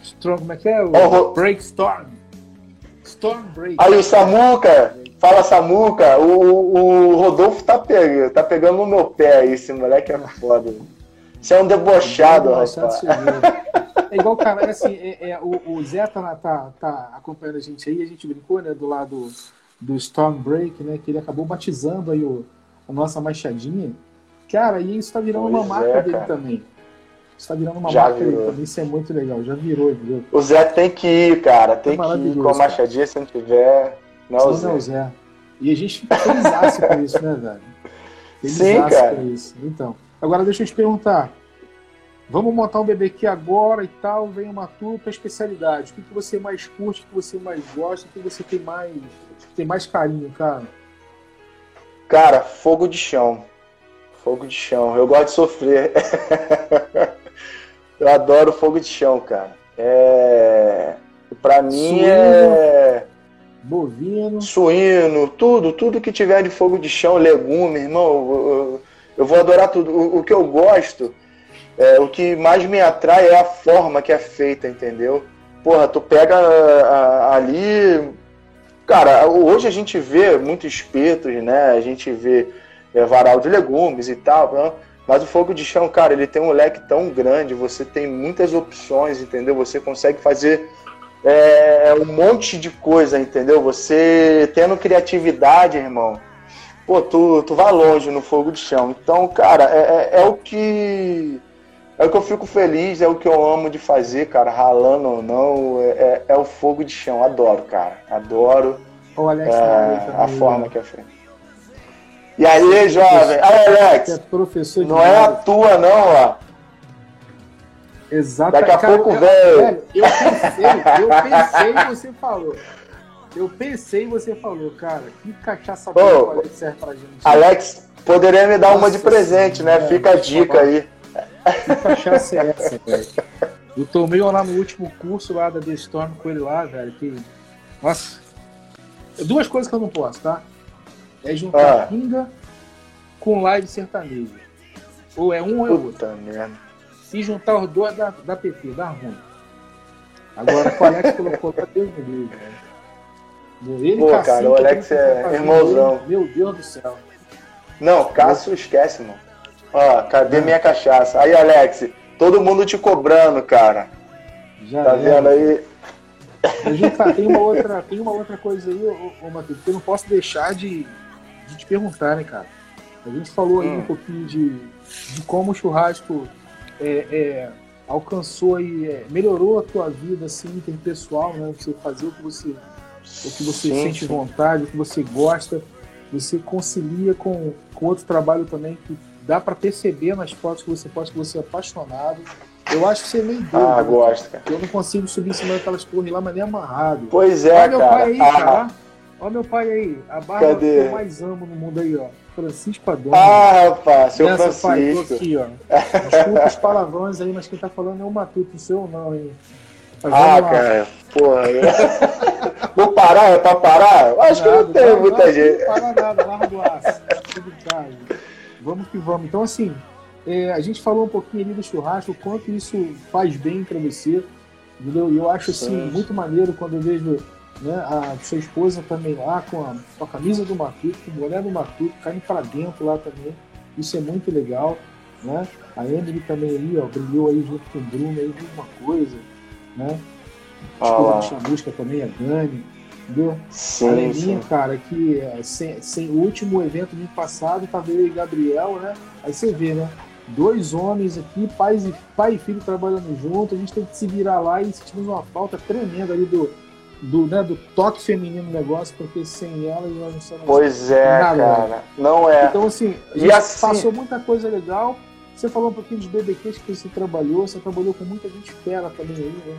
[SPEAKER 1] Storm, como é que é? O oh, Break Storm.
[SPEAKER 2] Storm Break. Aí o Samuca, fala Samuca, o, o Rodolfo tá pegando, tá pegando no meu pé aí, esse moleque é foda. Você é um debochado,
[SPEAKER 1] Debochado
[SPEAKER 2] rapaz.
[SPEAKER 1] É igual, cara, é assim, é, é, o, o Zé tá, tá, tá acompanhando a gente aí, a gente brincou, né, do lado do Stormbreak, né, que ele acabou batizando aí o, a nossa machadinha. Cara, e isso tá virando uma
[SPEAKER 2] Pois
[SPEAKER 1] marca
[SPEAKER 2] é,
[SPEAKER 1] dele
[SPEAKER 2] cara.
[SPEAKER 1] também. Isso tá virando uma
[SPEAKER 2] Já
[SPEAKER 1] marca dele
[SPEAKER 2] virou.
[SPEAKER 1] também, isso é muito legal, já virou?
[SPEAKER 2] O Zé tem que ir, cara. Tem
[SPEAKER 1] É
[SPEAKER 2] que ir com a
[SPEAKER 1] cara.
[SPEAKER 2] machadinha se não tiver. Não, é o
[SPEAKER 1] Senão não é o
[SPEAKER 2] Zé.
[SPEAKER 1] Zé. E a gente fica felizaço com isso, né, velho? [LAUGHS]
[SPEAKER 2] Sim,
[SPEAKER 1] Felizaço
[SPEAKER 2] cara.
[SPEAKER 1] com isso. Então, agora deixa eu te perguntar. Vamos montar um BBQ agora e tal, vem uma tua tua especialidade. O que, que você mais curte, o que você mais gosta, o que você tem mais, tem mais carinho, cara?
[SPEAKER 2] Cara, fogo de chão. Fogo de chão. Eu gosto de sofrer. [LAUGHS] Eu adoro fogo de chão, cara. É... Pra mim
[SPEAKER 1] Suíno.
[SPEAKER 2] é
[SPEAKER 1] Bovino.
[SPEAKER 2] suíno, tudo, tudo que tiver de fogo de chão, legume, irmão, eu, eu- vou adorar tudo. O, o que eu gosto, é, o que mais me atrai é a forma que é feita, entendeu? Porra, tu pega a- ali. Cara, hoje a gente vê muitos espetos, né? A gente vê é, varal de legumes e tal, né? mas o fogo de chão, cara, ele tem um leque tão grande, você tem muitas opções, entendeu? Você consegue fazer é, um monte de coisa, entendeu? Você tendo criatividade, irmão, pô, tu, tu vai longe no fogo de chão. Então, cara, é, é- é o que. É o que eu fico feliz, é o que eu amo de fazer, cara, ralando ou não, é, é- é o fogo de chão. Adoro, cara. Adoro
[SPEAKER 1] o Alex
[SPEAKER 2] é, a forma que é feita. E aí, jovem? Aí,
[SPEAKER 1] Que é
[SPEAKER 2] Alex,
[SPEAKER 1] professor
[SPEAKER 2] não é a tua, não, ó.
[SPEAKER 1] Exato.
[SPEAKER 2] Daqui a
[SPEAKER 1] Cara,
[SPEAKER 2] pouco, velho.
[SPEAKER 1] Eu pensei, eu pensei e você falou. Eu pensei e você falou, cara, que cachaça boa
[SPEAKER 2] Ô,
[SPEAKER 1] Alex serve pra gente.
[SPEAKER 2] Alex, poderia me dar uma de
[SPEAKER 1] Nossa
[SPEAKER 2] presente, né? Fica a dica
[SPEAKER 1] favor.
[SPEAKER 2] aí.
[SPEAKER 1] Que cachaça é essa, velho? Eu tomei lá no último curso lá da The Storm com ele lá, velho, que. Nossa. Duas coisas que eu não posso, tá? É juntar
[SPEAKER 2] Ah.
[SPEAKER 1] pinga com live sertanejo. Ou é um ou é outro.
[SPEAKER 2] Puta merda.
[SPEAKER 1] Se juntar os dois da, da PT, dá ruim. Agora, o Alex colocou lá, Deus me livre, velho. Ele
[SPEAKER 2] Pô,
[SPEAKER 1] Cassim,
[SPEAKER 2] cara, o Alex é
[SPEAKER 1] fazer
[SPEAKER 2] irmãozão.
[SPEAKER 1] ele, Meu Deus do céu.
[SPEAKER 2] Não, Cássio esquece, mano. Ó, cadê minha cachaça? Aí, Alex, todo mundo te cobrando, cara.
[SPEAKER 1] Já
[SPEAKER 2] Tá
[SPEAKER 1] é.
[SPEAKER 2] vendo aí?
[SPEAKER 1] Gente, cara, tem uma outra, tem uma outra coisa aí, ô, ô, Matheus, que eu não posso deixar de, de te perguntar, né, cara? A gente falou aí
[SPEAKER 2] Hum.
[SPEAKER 1] um pouquinho de, de como o churrasco é, é, alcançou e é, melhorou a tua vida, assim, interpessoal, né? Você fazer o que você, o que você
[SPEAKER 2] Sim,
[SPEAKER 1] sente
[SPEAKER 2] sim.
[SPEAKER 1] vontade, o que você gosta, você concilia com, com outro trabalho também que dá pra perceber nas fotos que você posta que você é apaixonado. Eu acho que você é meio doido.
[SPEAKER 2] Ah,
[SPEAKER 1] né?
[SPEAKER 2] gosto, cara.
[SPEAKER 1] Eu não consigo subir em cima daquelas torres lá, mas nem amarrado.
[SPEAKER 2] Pois é,
[SPEAKER 1] Olha meu pai
[SPEAKER 2] cara.
[SPEAKER 1] aí,
[SPEAKER 2] Ah,
[SPEAKER 1] cara. Olha meu pai aí. A barba
[SPEAKER 2] Cadê?
[SPEAKER 1] que eu mais amo no mundo aí, ó. Francisco Adão.
[SPEAKER 2] ah, rapaz, seu
[SPEAKER 1] Nessa, pai,
[SPEAKER 2] Francisco.
[SPEAKER 1] aqui, ó. [LAUGHS] Desculpa os palavrões aí, mas quem tá falando é o Matuto, não sei ou não, hein? Mas
[SPEAKER 2] Ah, cara, porra. [LAUGHS] Vou parar? É pra parar? Acho que não
[SPEAKER 1] Nada,
[SPEAKER 2] tem muita
[SPEAKER 1] não,
[SPEAKER 2] gente.
[SPEAKER 1] Não para nada, larga do aço. Vamos que vamos. Então, assim, é, a gente falou um pouquinho ali do churrasco, o quanto isso faz bem pra você. Entendeu? E eu acho assim,
[SPEAKER 2] Sim.
[SPEAKER 1] muito maneiro quando eu vejo né, a sua esposa também lá com a, com a camisa do Matuto, com o boné do Matuto, caindo pra dentro lá também. Isso é muito legal. Né? A Emily também aí, ó, brilhou aí junto com o Bruno aí, mesma coisa. Né? A Chamusca também, a Dani. Entendeu? A
[SPEAKER 2] Sim,
[SPEAKER 1] Leninha,
[SPEAKER 2] sim.
[SPEAKER 1] cara, que é, sem, sem o último evento do ano passado, tava eu e Gabriel, né? Aí você vê, né? Dois homens aqui, pais e, pai e filho trabalhando junto, a gente tem que se virar lá e sentimos uma falta tremenda ali do, do, né, do toque feminino no negócio, porque sem ela nós não somos.
[SPEAKER 2] Pois é,
[SPEAKER 1] Nada,
[SPEAKER 2] cara. Não é.
[SPEAKER 1] Então, assim,
[SPEAKER 2] E assim-
[SPEAKER 1] passou muita coisa legal. Você falou um pouquinho dos BBQs que você trabalhou, você trabalhou com muita gente fera também aí, né?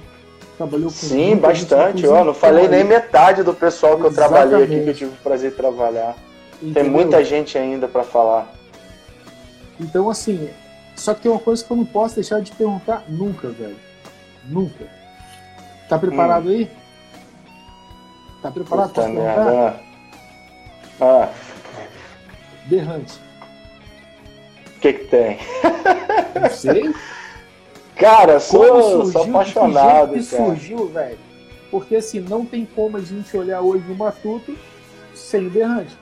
[SPEAKER 1] Trabalhou com
[SPEAKER 2] Sim, bastante. Ó, não falei nem metade do pessoal que eu trabalhei aqui, que eu
[SPEAKER 1] Exatamente.
[SPEAKER 2] tive o prazer de trabalhar. Tem
[SPEAKER 1] entendeu?
[SPEAKER 2] muita gente ainda pra falar.
[SPEAKER 1] Então, assim, só que tem uma coisa que eu não posso deixar de perguntar nunca, velho. Nunca. Tá preparado aí? Tá preparado
[SPEAKER 2] Puta merda. Ah,
[SPEAKER 1] Berrante.
[SPEAKER 2] o que que tem?
[SPEAKER 1] Não sei.
[SPEAKER 2] Cara, sou, sou apaixonado,
[SPEAKER 1] que
[SPEAKER 2] cara.
[SPEAKER 1] surgiu, velho. Porque assim, não tem como a gente olhar hoje o Matuto sem o Berrante.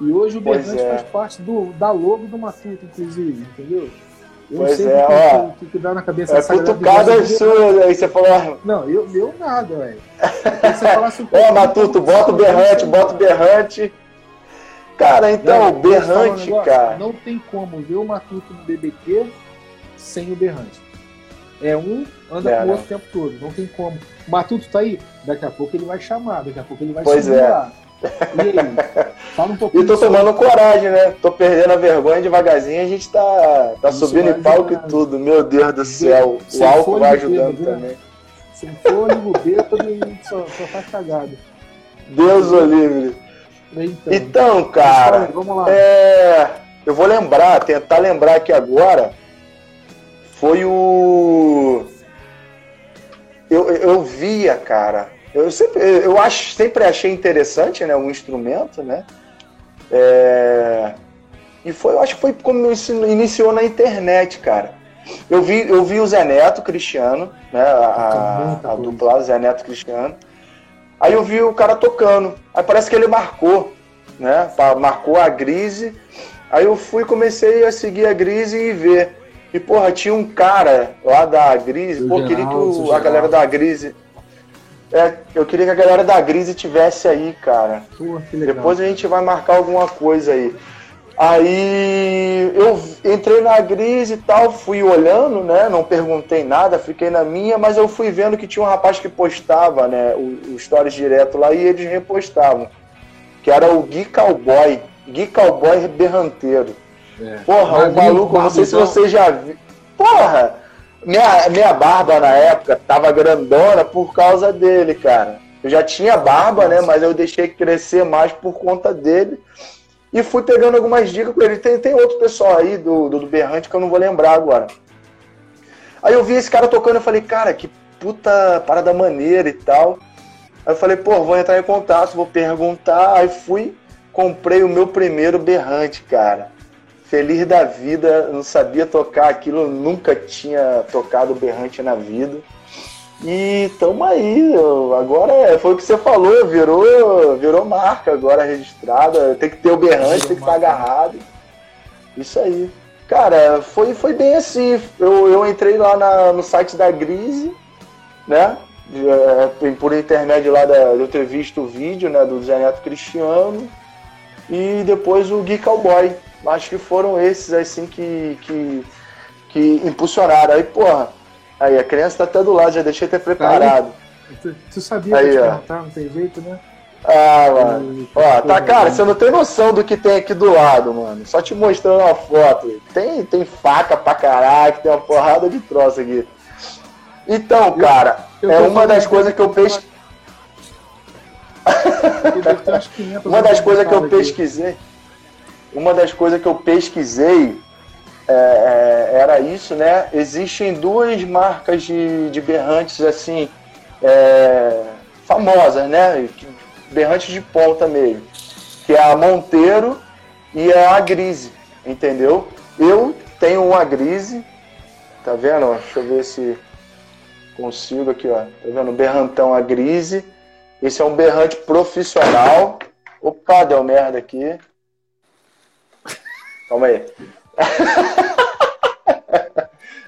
[SPEAKER 1] E hoje o
[SPEAKER 2] Pois
[SPEAKER 1] Berrante
[SPEAKER 2] é.
[SPEAKER 1] faz parte do, da logo do Matuto, inclusive, entendeu? Eu
[SPEAKER 2] Pois
[SPEAKER 1] sei
[SPEAKER 2] é,
[SPEAKER 1] o que,
[SPEAKER 2] ó.
[SPEAKER 1] o que, que dá na cabeça
[SPEAKER 2] É cutucada sua. Aí você falou, ah,
[SPEAKER 1] Não, eu, eu nada, velho. [LAUGHS] Aí você fala assim,
[SPEAKER 2] ó, Matuto, bota o berrante, bota o berrante. Cara, então,
[SPEAKER 1] um
[SPEAKER 2] berrante,
[SPEAKER 1] negócio.
[SPEAKER 2] cara.
[SPEAKER 1] Não tem como ver o Matuto no BBQ sem o berrante. É um, anda
[SPEAKER 2] É,
[SPEAKER 1] com o outro o tempo todo. Não tem como. O Matuto tá aí? Daqui a pouco ele vai chamar, daqui a pouco ele vai
[SPEAKER 2] Pois
[SPEAKER 1] subir
[SPEAKER 2] é.
[SPEAKER 1] E aí? Fala um pouquinho
[SPEAKER 2] E tô
[SPEAKER 1] sobre-
[SPEAKER 2] tomando coragem, né? Tô perdendo a vergonha devagarzinho, a gente tá, tá
[SPEAKER 1] Isso
[SPEAKER 2] subindo em palco e tudo. Meu Deus do céu. O
[SPEAKER 1] Sem
[SPEAKER 2] álcool
[SPEAKER 1] fôlego
[SPEAKER 2] vai ajudando
[SPEAKER 1] bêbado, né?
[SPEAKER 2] também.
[SPEAKER 1] Sem fôlego, bêbado e só, só faz cagada.
[SPEAKER 2] Deus o livre.
[SPEAKER 1] Então,
[SPEAKER 2] Então, cara,
[SPEAKER 1] vamos lá.
[SPEAKER 2] é, eu vou lembrar, tentar lembrar aqui agora. Foi o. Eu, eu via, cara. Eu sempre, eu acho, sempre achei interessante, né, o instrumento, né? É, E foi, eu acho que foi como iniciou na internet, cara. Eu vi, eu vi o Zé Neto Cristiano, né? A, a dupla Zé Neto Cristiano. Aí eu vi o cara tocando. Aí parece que ele marcou, né? Marcou a Grise. Aí eu fui comecei a seguir a Grise e ver. E, porra, tinha um cara lá da Grise. Pô, queria que o- a galera da Grise. É, eu queria que a galera da Grise tivesse aí, cara. Depois a gente vai marcar alguma coisa aí. Aí eu entrei na Grise e tal, fui olhando, né? Não perguntei nada, fiquei na minha, mas eu fui vendo que tinha um rapaz que postava, né? O, o Stories direto lá e eles repostavam. Que era o Gui Cowboy. Gui Cowboy berranteiro.
[SPEAKER 1] É.
[SPEAKER 2] Porra, o
[SPEAKER 1] Magrinho,
[SPEAKER 2] maluco, não sei se
[SPEAKER 1] barbudão.
[SPEAKER 2] você já viu. Porra! Minha, minha barba na época tava grandona por causa dele, cara. Eu já tinha barba, né? Mas eu deixei crescer mais por conta dele. E fui pegando algumas dicas com ele. Tem, tem outro pessoal aí do, do, do Berrante que eu não vou lembrar agora. Aí eu vi esse cara tocando e falei, cara, que puta parada maneira e tal. Aí eu falei, pô, vou entrar em contato, vou perguntar. Aí fui, comprei o meu primeiro berrante, cara. Feliz da vida, não sabia tocar aquilo, nunca tinha tocado berrante na vida. E tamo aí, agora é- foi o que você falou, virou, virou marca agora registrada. Tem que ter o berrante, tem que estar agarrado. Isso aí. Cara, foi, foi bem assim. Eu, eu entrei lá na- no site da Grise, né? É, por intermédio lá da, de eu ter visto o vídeo, né? Do Zé Neto Cristiano. E depois o Gui Cowboy. Acho que foram esses, assim, que, que, que impulsionaram. Aí, porra, aí a criança tá até do lado, já deixei até preparado.
[SPEAKER 1] Tu, tu sabia
[SPEAKER 2] Aí,
[SPEAKER 1] que eu te não tem jeito, né?
[SPEAKER 2] Ah, mano. Ó, tá, cara, você não tem noção do que tem aqui do lado, mano. Só te mostrando uma foto. Tem, tem faca pra caralho, tem uma porrada de troço aqui. Então, cara,
[SPEAKER 1] Eu
[SPEAKER 2] é
[SPEAKER 1] tô
[SPEAKER 2] uma das coisas que eu pesquisei.
[SPEAKER 1] Eu devo ter umas 500
[SPEAKER 2] Uma das coisas que eu pesquisei, uma das coisas que eu pesquisei é, é, era isso, né? Existem duas marcas de, de berrantes assim é, famosas, né? Berrantes de ponta mesmo, que é a Monteiro e a Grise, entendeu? Eu tenho uma Grise, tá vendo? Deixa eu ver se consigo aqui, ó. Tá vendo? Berrantão a Grise. Esse é um berrante profissional. Opa, deu merda aqui. Calma aí. [LAUGHS]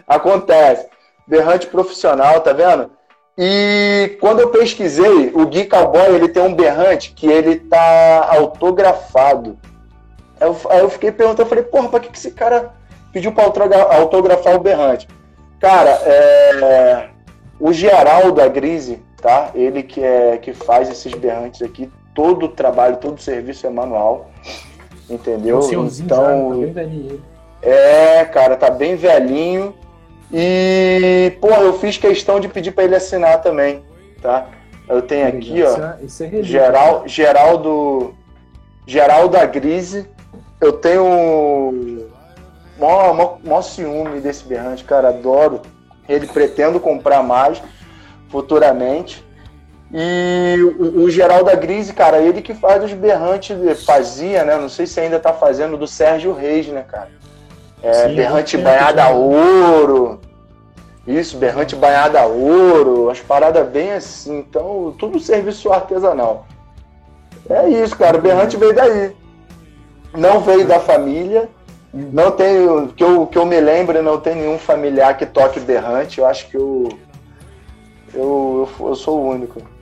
[SPEAKER 2] Acontece. Berrante profissional, tá vendo? E quando eu pesquisei, o Gui Cowboy ele tem um berrante que ele tá autografado. Eu, aí eu fiquei perguntando, eu falei, porra, pra que, que esse cara pediu pra autogra- autografar o berrante? Cara, é, o Geraldo da Grise, tá? Ele que, é, que faz esses berrantes aqui, todo o trabalho, todo o serviço é manual. Entendeu?
[SPEAKER 1] O senhorzinho já, tá
[SPEAKER 2] Então, é, cara, tá bem velhinho. E, pô, eu fiz questão de pedir pra ele assinar também, tá? Eu tenho aqui,
[SPEAKER 1] Isso
[SPEAKER 2] ó,
[SPEAKER 1] é- Isso é.
[SPEAKER 2] Geral, Geraldo, Geraldo da Grise. Eu tenho mó, mó, mó ciúme desse berrante, cara, adoro. Ele pretendo comprar mais futuramente. E o, o Geraldo Grise, cara, ele que faz os berrantes, fazia, né? Não sei se ainda tá fazendo, do Sérgio Reis, né, cara? É,
[SPEAKER 1] Sim,
[SPEAKER 2] berrante
[SPEAKER 1] muito tempo
[SPEAKER 2] banhado
[SPEAKER 1] já.
[SPEAKER 2] a ouro. Isso, berrante banhado a ouro, as paradas bem assim. Então, tudo serviço artesanal. É isso, cara. O berrante veio daí. Não veio da família. Não tenho, que eu, que eu me lembre, não tem nenhum familiar que toque berrante. Eu acho que eu, eu, eu, eu sou o único.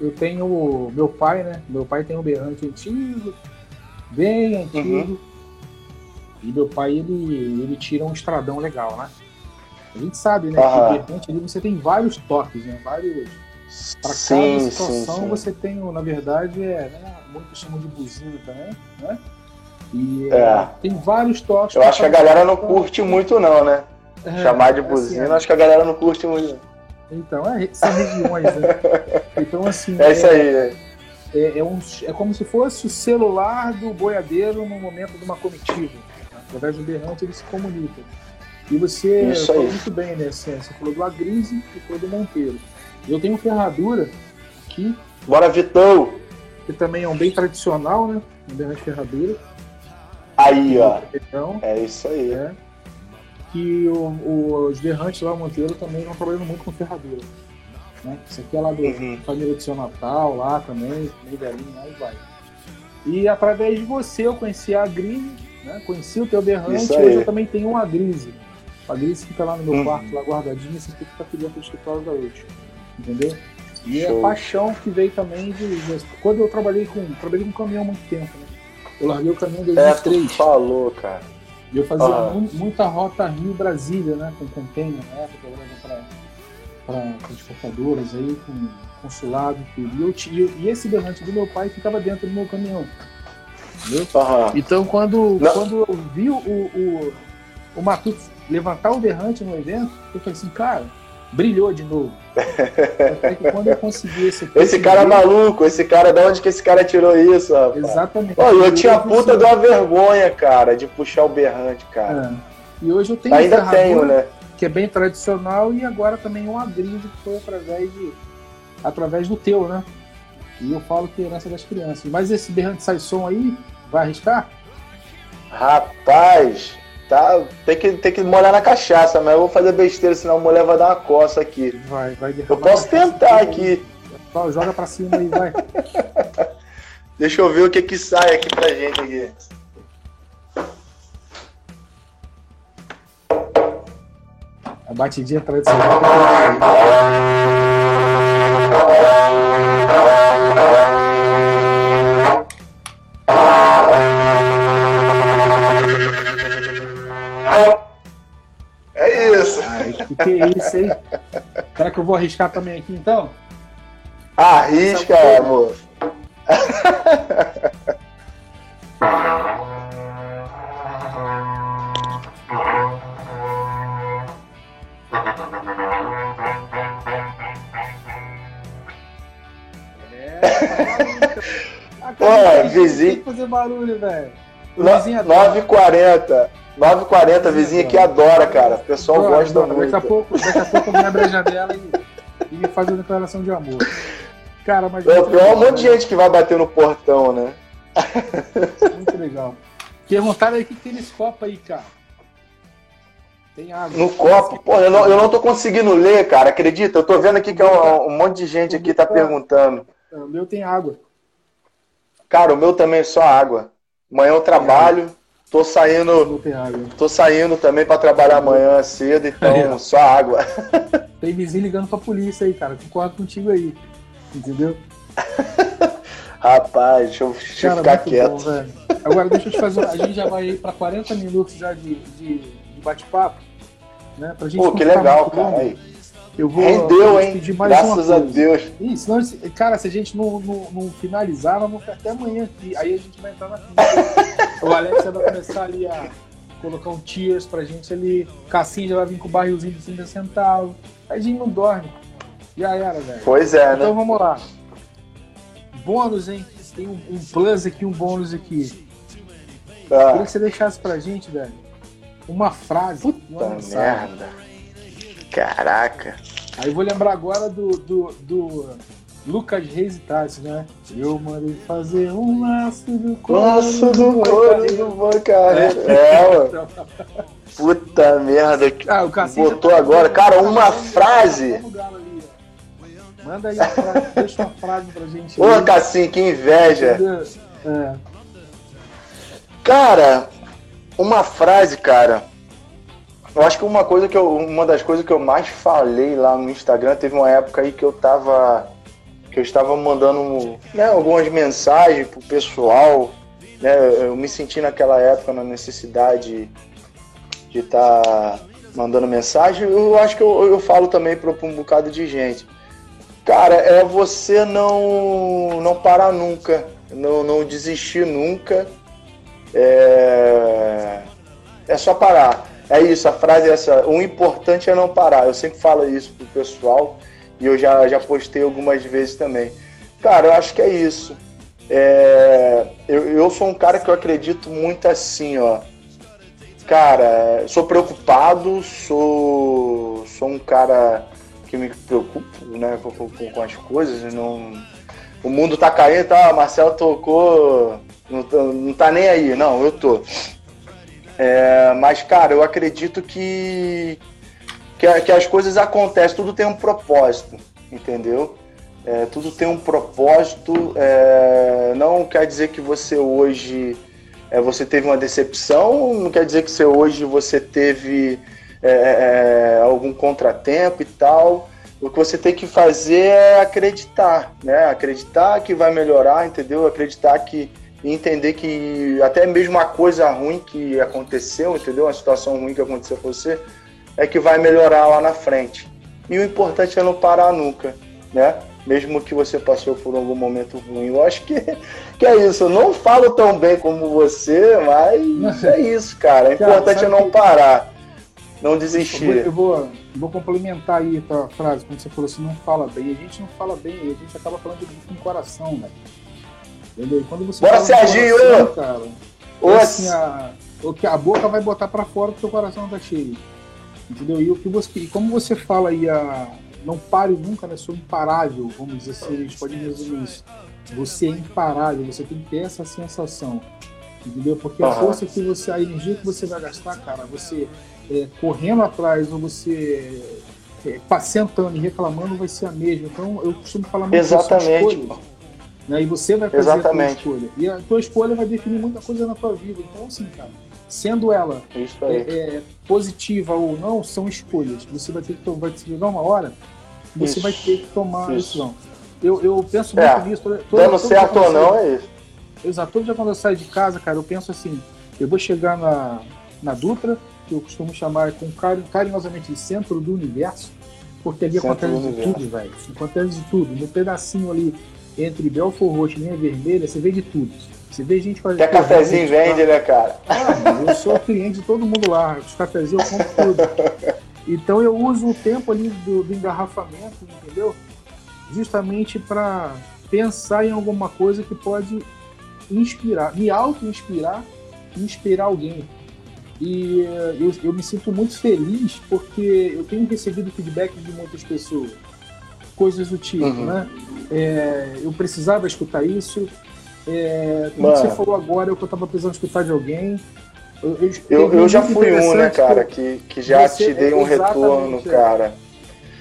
[SPEAKER 1] Eu tenho meu pai, né? Meu pai tem um berrante antigo, bem antigo. E meu pai, ele, ele tira um estradão legal, né? A gente sabe, né?
[SPEAKER 2] Aham.
[SPEAKER 1] Que berrante ali você tem vários toques, né? Vários. Para
[SPEAKER 2] Sim,
[SPEAKER 1] cada
[SPEAKER 2] sim,
[SPEAKER 1] situação
[SPEAKER 2] sim.
[SPEAKER 1] você tem, na verdade, é, né? muitos chamam de buzina também, né? E
[SPEAKER 2] É.
[SPEAKER 1] é, tem vários toques.
[SPEAKER 2] Eu
[SPEAKER 1] pra
[SPEAKER 2] acho que a galera não curte muito, não, né?
[SPEAKER 1] É,
[SPEAKER 2] Chamar de
[SPEAKER 1] assim,
[SPEAKER 2] buzina,
[SPEAKER 1] é.
[SPEAKER 2] acho que a galera não curte muito.
[SPEAKER 1] Então, é, são regiões, né? [LAUGHS] Então, assim,
[SPEAKER 2] É isso aí. né?
[SPEAKER 1] é, é um- é como se fosse o celular do boiadeiro no momento de uma comitiva. Através do berrante ele se comunica. E você
[SPEAKER 2] Isso
[SPEAKER 1] falou
[SPEAKER 2] aí.
[SPEAKER 1] muito bem, né? Assim, você falou do Agrise e falou do Monteiro. Eu tenho ferradura aqui,
[SPEAKER 2] Bora, Vitão!
[SPEAKER 1] que também é um bem tradicional, né? Um berrante ferradura.
[SPEAKER 2] Aí, ó.
[SPEAKER 1] Então,
[SPEAKER 2] É isso aí.
[SPEAKER 1] é, que o- o- os berrantes lá, o Monteiro, também estão trabalhando muito com ferradura. Né? Isso aqui é lá do
[SPEAKER 2] Uhum.
[SPEAKER 1] família do seu Natal, lá também, meio velhinho, aí vai. E através de você eu conheci a Grise, né? conheci o teu berrante, e
[SPEAKER 2] aí.
[SPEAKER 1] hoje eu também tenho uma Grise. A Grise fica lá no meu
[SPEAKER 2] Uhum.
[SPEAKER 1] quarto, lá guardadinha, esse aqui fica aqui dentro do escritório da hoje. Entendeu? E é
[SPEAKER 2] Show.
[SPEAKER 1] a paixão que veio também de, de- Quando eu trabalhei com. Trabalhei com caminhão há muito tempo, né? Eu larguei o caminhão em
[SPEAKER 2] É, tu
[SPEAKER 1] 2003.
[SPEAKER 2] falou, cara.
[SPEAKER 1] E eu fazia
[SPEAKER 2] Ah.
[SPEAKER 1] mu- muita rota Rio-Brasília, né? Com container na época, trabalhava para transportadoras aí, com consulado e tudo. E, eu, e, e esse berrante do meu pai ficava dentro do meu caminhão. Entendeu? Então, quando,
[SPEAKER 2] Não.
[SPEAKER 1] quando eu vi o, o, o Matuto levantar o berrante no evento, eu falei assim, cara, brilhou de novo. Até que quando eu consegui esse [LAUGHS]
[SPEAKER 2] Esse cara é maluco, esse cara, de onde que esse cara tirou isso, rapaz?
[SPEAKER 1] Exatamente.
[SPEAKER 2] Pô, eu tinha a puta de uma vergonha, cara, de puxar o berrante, cara.
[SPEAKER 1] é. E hoje eu tenho
[SPEAKER 2] Ainda tenho, né?
[SPEAKER 1] que é bem tradicional, e agora também um agrido que foi através de através do teu, né? E eu falo que é herança das crianças. Mas esse berrante sai som aí, vai arriscar?
[SPEAKER 2] Rapaz, tá, tem que, tem que molhar na cachaça, mas eu vou fazer besteira, senão a mulher vai dar uma coça aqui.
[SPEAKER 1] Vai, vai
[SPEAKER 2] Eu posso tentar aqui.
[SPEAKER 1] Vai, Joga pra cima aí, vai. [LAUGHS]
[SPEAKER 2] Deixa eu ver o que que sai aqui pra gente aqui.
[SPEAKER 1] A batidinha tradicional. Que é isso aí? Será que eu vou arriscar também aqui então?
[SPEAKER 2] Arrisca, amor.
[SPEAKER 1] É,
[SPEAKER 2] Pô, vizinho-
[SPEAKER 1] Tem que fazer barulho, velho. O
[SPEAKER 2] No-
[SPEAKER 1] vizinho adora.
[SPEAKER 2] 9h40. 9h40, vizinho que adora, cara. O pessoal
[SPEAKER 1] Adora,
[SPEAKER 2] gosta
[SPEAKER 1] adora. Daqui a
[SPEAKER 2] muito.
[SPEAKER 1] pouco, daqui a pouco a janela e, e faz uma declaração de amor. Cara, mas
[SPEAKER 2] É,
[SPEAKER 1] muito
[SPEAKER 2] Tem um monte de gente que vai bater no portão, né?
[SPEAKER 1] Muito legal. Perguntaram aí o que tem nesse copo aí, cara. Tem água.
[SPEAKER 2] No copo. Pô, eu não, eu não tô conseguindo ler, cara. Acredita? Eu tô vendo aqui que é um, um monte de gente aqui tá perguntando.
[SPEAKER 1] O meu tem água.
[SPEAKER 2] Cara, o meu também é só água. Amanhã eu trabalho. Tô saindo, tô saindo também pra trabalhar amanhã cedo, então só água. [LAUGHS]
[SPEAKER 1] Tem vizinho ligando pra polícia aí, cara. Concordo contigo aí. Entendeu? [LAUGHS]
[SPEAKER 2] Rapaz, deixa eu, deixa eu
[SPEAKER 1] Cara,
[SPEAKER 2] ficar quieto.
[SPEAKER 1] bom. Agora deixa eu te fazer. A gente já vai aí pra 40 minutos já de, de, de bate-papo. Né? Pra gente
[SPEAKER 2] Pô, que legal, cara. Aí.
[SPEAKER 1] Eu vou
[SPEAKER 2] Rendeu, hein?
[SPEAKER 1] pedir mais
[SPEAKER 2] Graças
[SPEAKER 1] uma
[SPEAKER 2] a. Deus.
[SPEAKER 1] Ih, senão, cara, se a gente não, não, não finalizar, nós vamos ficar até amanhã aqui. Aí a gente vai entrar na fila. [LAUGHS] o Alex vai começar ali a colocar um tiers pra gente ali. Cassim já vai vir com o barrilzinho de 50 centavos. Aí a gente não dorme. Já era, velho.
[SPEAKER 2] Pois é,
[SPEAKER 1] Então
[SPEAKER 2] né?
[SPEAKER 1] vamos lá. Bônus, hein? Tem um, um plus aqui, um bônus aqui. Queria
[SPEAKER 2] Ah,
[SPEAKER 1] que você deixasse pra gente, velho, uma frase. uma
[SPEAKER 2] puta
[SPEAKER 1] mensagem.
[SPEAKER 2] merda. Caraca.
[SPEAKER 1] Aí eu vou lembrar agora do, do, do Lucas Reis e Tassi, né? Eu mandei fazer um laço do couro.
[SPEAKER 2] Nossa, do couro do boi carreiro. É, mano. [LAUGHS] Puta merda.
[SPEAKER 1] Ah, o
[SPEAKER 2] Botou
[SPEAKER 1] tá-
[SPEAKER 2] agora. Cara, uma frase.
[SPEAKER 1] Vamos galo ali, ó. Manda aí, frase, [LAUGHS] deixa uma frase pra gente.
[SPEAKER 2] Ô,
[SPEAKER 1] aí.
[SPEAKER 2] Cassim, que inveja.
[SPEAKER 1] É.
[SPEAKER 2] Cara, uma frase, cara. Eu acho que uma coisa que eu, uma das coisas que eu mais falei lá no Instagram, teve uma época aí que eu tava que eu estava mandando né, algumas mensagens pro pessoal, né? Eu me senti naquela época na necessidade de estar tá mandando mensagem. Eu acho que eu, eu falo também para um bocado de gente. Cara, é você não não parar nunca, não, não desistir nunca. É, é só parar. É isso, a frase é essa. O importante é não parar. Eu sempre falo isso pro pessoal e eu já, já postei algumas vezes também. Cara, eu acho que é isso. É, eu, eu sou um cara que eu acredito muito assim, ó. Cara, sou preocupado, sou, sou um cara que me preocupo né, com, com, com as coisas. Não, o mundo tá caindo, tá? Marcelo tocou, não, não tá nem aí. Não, eu tô. É, mas, cara, eu acredito que, que, que, as coisas acontecem, tudo tem um propósito, entendeu? É, tudo tem um propósito. É, não quer dizer que você hoje é, você teve uma decepção, não quer dizer que você hoje você teve é, é, algum contratempo e tal. O que você tem que fazer é acreditar, né? Acreditar que vai melhorar, entendeu? Acreditar que e entender que até mesmo uma coisa ruim que aconteceu, entendeu? Uma situação ruim que aconteceu com você, é que vai melhorar lá na frente. E o importante é não parar nunca, né? Mesmo que você passou por algum momento ruim. Eu acho que, [LAUGHS] que é isso. Eu não falo tão bem como você, mas é isso, cara. O importante é não parar, não desistir.
[SPEAKER 1] Eu vou, eu vou, vou complementar aí a frase, quando você falou assim, não fala bem. A gente não fala bem, a gente acaba falando com o coração, né? Entendeu? Quando você
[SPEAKER 2] Bora, Serginho!
[SPEAKER 1] Coração, cara, é assim, a, o que a boca vai botar para fora porque o coração tá cheio. Entendeu? E, o que você, e como você fala aí, a, não pare nunca, né? Sou imparável, vamos dizer assim, a gente pode resumir isso. Você é imparável, você tem que ter essa sensação. Entendeu? Porque a força que você, a energia que você vai gastar, cara, você é, correndo atrás ou você é, sentando e reclamando vai ser a mesma. Então eu costumo falar muito
[SPEAKER 2] Exatamente.
[SPEAKER 1] Né? E você vai fazer Exatamente. a tua escolha. E a tua escolha vai definir muita coisa na tua vida. Então, assim, cara, sendo ela é, é, positiva ou não, são escolhas. Você vai ter que vai chegar uma hora, você isso. vai ter que tomar a decisão. Eu, eu penso
[SPEAKER 2] é.
[SPEAKER 1] muito nisso. Todo,
[SPEAKER 2] Dando certo ou não, é isso.
[SPEAKER 1] Exato. Todo dia quando eu saio de casa, cara, eu penso assim, eu vou chegar na, na Dutra, que eu costumo chamar com carinhosamente de centro do universo, porque ali centro acontece de tudo, velho. Acontece de tudo. No pedacinho ali entre Belfort Roxo e linha vermelha, você vê de tudo. Você vê gente fazendo.
[SPEAKER 2] Até cafezinho vende, né, cara?
[SPEAKER 1] Ah, eu sou cliente de todo mundo lá. Os cafezinhos eu compro tudo. [LAUGHS] Então eu uso o tempo ali do, do engarrafamento, entendeu? Justamente para pensar em alguma coisa que pode inspirar, me auto-inspirar e inspirar alguém. E eh, eu, eu me sinto muito feliz porque eu tenho recebido feedback de muitas pessoas coisas do tipo, uhum. né? É, eu precisava escutar isso. É, como você falou agora, eu estava precisando escutar de alguém.
[SPEAKER 2] Eu, eu, eu, eu já fui um, né, cara, que, que já te dei um retorno, é. cara.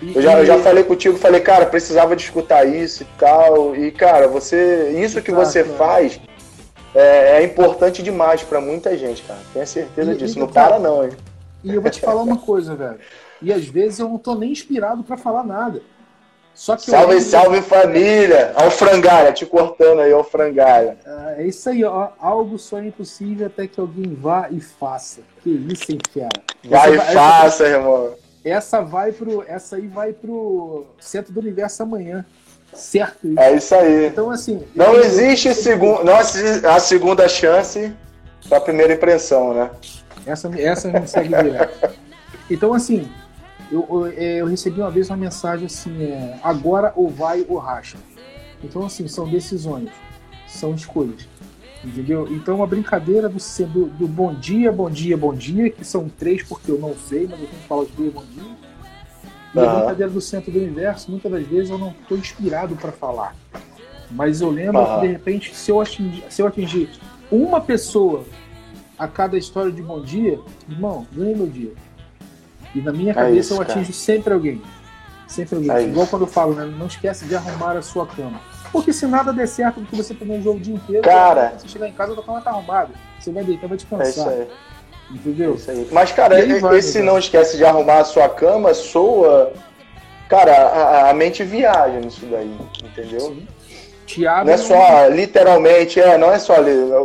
[SPEAKER 2] E, eu, já, eu já falei contigo, falei, cara, precisava de escutar isso e tal. E, cara, você. Isso que você faz é, é, importante demais para muita gente, cara. Tenha certeza e, disso. E, não para, não, hein?
[SPEAKER 1] E eu vou te falar uma coisa, velho. E às vezes eu não tô nem inspirado para falar nada.
[SPEAKER 2] Só que salve, eu... salve família! Ao frangalha, te cortando aí, ao frangalha.
[SPEAKER 1] Ah, é isso aí, ó. Algo só é impossível até que alguém vá e faça. Que isso, hein, fera?
[SPEAKER 2] Vai e faça, essa, irmão.
[SPEAKER 1] Essa vai pro. Essa aí vai pro centro do universo amanhã. Certo? Isso.
[SPEAKER 2] É isso aí.
[SPEAKER 1] Então, assim.
[SPEAKER 2] Não eu... existe segun... não a segunda chance pra primeira impressão, né?
[SPEAKER 1] Essa, essa me segue direto. Então, assim, eu, eu, eu, recebi uma vez uma mensagem assim, é, agora ou vai ou racha. Então, assim, são decisões, são escolhas. Entendeu? Então, a brincadeira do, do, do bom dia, bom dia, bom dia, que são três porque eu não sei, mas eu tenho que falar os dois bom dia. E a brincadeira do centro do universo, muitas das vezes eu não estou inspirado para falar. Mas eu lembro que, de repente, se eu, atingir, se eu atingir uma pessoa a cada história de bom dia, irmão, ganhei meu dia. E na minha é cabeça é isso, eu atingo cara. sempre alguém. Sempre alguém. É Igual isso. quando eu falo, né? Não esquece de arrumar a sua cama. Porque se nada der certo, porque você planejou o dia inteiro,
[SPEAKER 2] cara,
[SPEAKER 1] você chegar em casa, a tua cama tá arrumada. Você vai deitar, vai descansar.
[SPEAKER 2] É isso aí.
[SPEAKER 1] Entendeu?
[SPEAKER 2] Isso aí. Mas, cara,
[SPEAKER 1] E aí vai,
[SPEAKER 2] esse
[SPEAKER 1] né,
[SPEAKER 2] não esquece de arrumar a sua cama, soa. Cara, a, a mente viaja nisso daí, entendeu?
[SPEAKER 1] Sim. Abre
[SPEAKER 2] Não é só literalmente, é, não é só.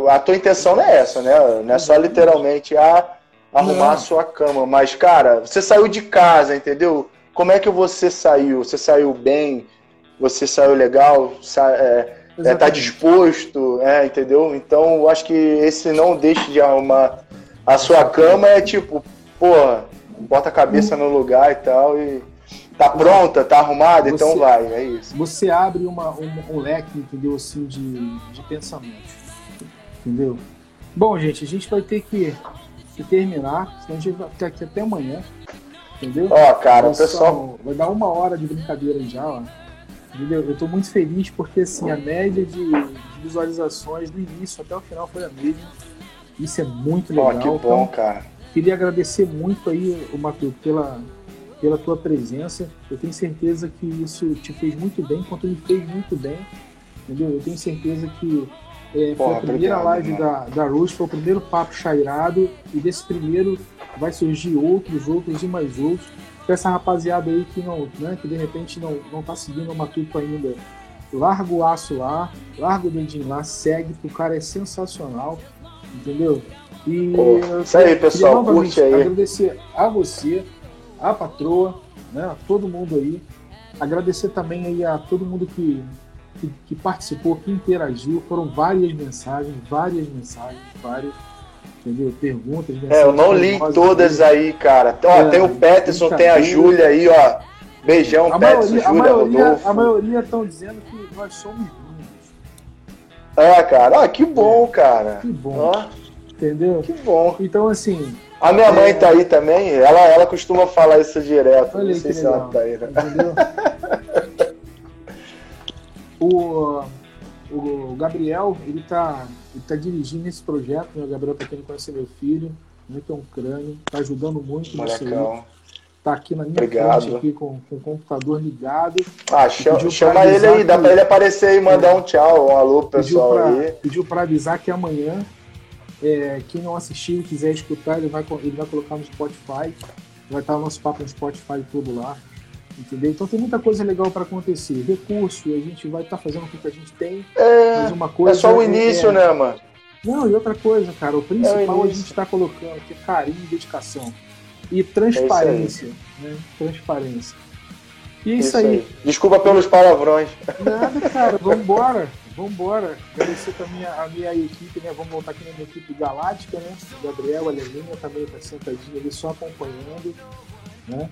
[SPEAKER 2] A tua intenção não é essa, né? Não é só literalmente a arrumar
[SPEAKER 1] Não.
[SPEAKER 2] a sua cama. Mas, cara, você saiu de casa, entendeu? Como é que você saiu? Você saiu bem? Você saiu legal? Sa é, é, tá disposto, é, entendeu? Então, eu acho que esse não deixe de arrumar a sua cama é tipo, porra, bota a cabeça no lugar e tal e tá pronta, tá arrumada, então
[SPEAKER 1] Você-
[SPEAKER 2] vai, é isso.
[SPEAKER 1] Você abre uma, um, um leque, entendeu? Assim, de, de pensamento. Entendeu? Bom, gente, a gente vai ter que, que terminar, senão a gente vai ficar aqui até amanhã. Entendeu?
[SPEAKER 2] Ó, cara, o
[SPEAKER 1] Vai
[SPEAKER 2] pessoal,
[SPEAKER 1] Vai dar uma hora de brincadeira já, ó. Entendeu? Eu tô muito feliz porque assim, a média de, de visualizações do início até o final foi a mesma. Isso é muito legal.
[SPEAKER 2] ó, que bom,
[SPEAKER 1] Então,
[SPEAKER 2] cara.
[SPEAKER 1] queria agradecer muito aí, o Matheus, pela, pela tua presença. Eu tenho certeza que isso te fez muito bem, quanto me fez muito bem. Entendeu? Eu tenho certeza que é, foi
[SPEAKER 2] Porra,
[SPEAKER 1] a primeira live da, da Rose, foi o primeiro papo chairado, e desse primeiro vai surgir outros, outros e mais outros. Pra essa rapaziada aí que não, né, que de repente não, não tá seguindo o Matuto ainda, larga o aço lá, larga o dedinho lá, segue, que o cara é sensacional, entendeu? E
[SPEAKER 2] Pô, isso aí, pessoal, curte aí.
[SPEAKER 1] Agradecer a você, a patroa, né, a todo mundo aí. Agradecer também aí a todo mundo que, que, que participou, que interagiu. Foram várias mensagens, várias mensagens, várias, entendeu? Perguntas, mensagens.
[SPEAKER 2] É, eu não li todas aí, cara. Ó,
[SPEAKER 1] É,
[SPEAKER 2] tem o Peterson, tem a. Júlia aí, ó. Beijão,
[SPEAKER 1] A
[SPEAKER 2] Peterson,
[SPEAKER 1] maioria,
[SPEAKER 2] Júlia, Rodolfo.
[SPEAKER 1] a maioria estão dizendo que nós somos lindos.
[SPEAKER 2] É, cara, ó, que bom, cara.
[SPEAKER 1] Que bom, entendeu?
[SPEAKER 2] que bom.
[SPEAKER 1] Então, assim,
[SPEAKER 2] A minha mãe
[SPEAKER 1] É.
[SPEAKER 2] tá aí também, ela, ela costuma falar isso direto.
[SPEAKER 1] olha
[SPEAKER 2] Não sei se ela
[SPEAKER 1] legal.
[SPEAKER 2] tá aí, né?
[SPEAKER 1] Entendeu? [LAUGHS] o, o Gabriel, ele tá, ele tá dirigindo esse projeto, né? O Gabriel, pra quem não conhece, é meu filho, muito é um crânio, tá ajudando muito.
[SPEAKER 2] Molecão.
[SPEAKER 1] Tá aqui na minha
[SPEAKER 2] Obrigado.
[SPEAKER 1] frente, aqui com, com o computador ligado.
[SPEAKER 2] Ah, chama, chama ele aí, dá
[SPEAKER 1] que-
[SPEAKER 2] pra ele aparecer aí e mandar um tchau, um alô pro pessoal
[SPEAKER 1] pra,
[SPEAKER 2] aí.
[SPEAKER 1] pediu pra avisar que amanhã, é, quem não assistiu e quiser escutar, ele vai, ele vai colocar no Spotify. Vai estar o nosso papo no Spotify todo lá. Entendeu? Então tem muita coisa legal para acontecer. Recurso, a gente vai estar fazendo com o que a gente tem. Mas
[SPEAKER 2] É,
[SPEAKER 1] uma
[SPEAKER 2] é
[SPEAKER 1] coisa.
[SPEAKER 2] só o início,
[SPEAKER 1] é-
[SPEAKER 2] né, mano?
[SPEAKER 1] Não, e outra coisa, cara, o principal a
[SPEAKER 2] início.
[SPEAKER 1] gente está colocando aqui é carinho dedicação. E transparência. né? Transparência. E é isso, aí.
[SPEAKER 2] Desculpa pelos palavrões.
[SPEAKER 1] Nada, cara, [LAUGHS] vambora. Vambora. Agradecer também a a minha equipe, né? Vamos voltar aqui na minha equipe galáctica, né? O Gabriel, a Lelinha também tá sentadinha ali só acompanhando. Né?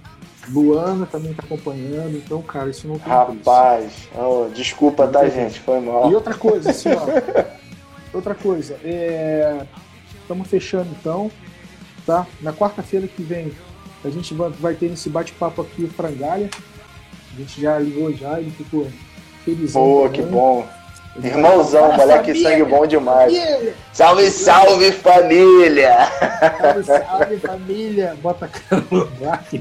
[SPEAKER 1] Luana também tá acompanhando. Então, cara, isso não tem.
[SPEAKER 2] Rapaz, ó, desculpa, tá, gente? Foi mal.
[SPEAKER 1] E outra coisa, assim, ó. [LAUGHS] outra coisa, é. Estamos fechando então, tá? Na quarta-feira que vem a gente vai, ter esse bate-papo aqui, o Frangalha. A gente já ligou já, ele ficou felizão.
[SPEAKER 2] Pô,
[SPEAKER 1] também.
[SPEAKER 2] que bom. Irmãozão,
[SPEAKER 1] vai-
[SPEAKER 2] moleque
[SPEAKER 1] Família,
[SPEAKER 2] sangue bom demais.
[SPEAKER 1] família,
[SPEAKER 2] Salve, salve, família!
[SPEAKER 1] Salve, salve família! Bota a cara no barco.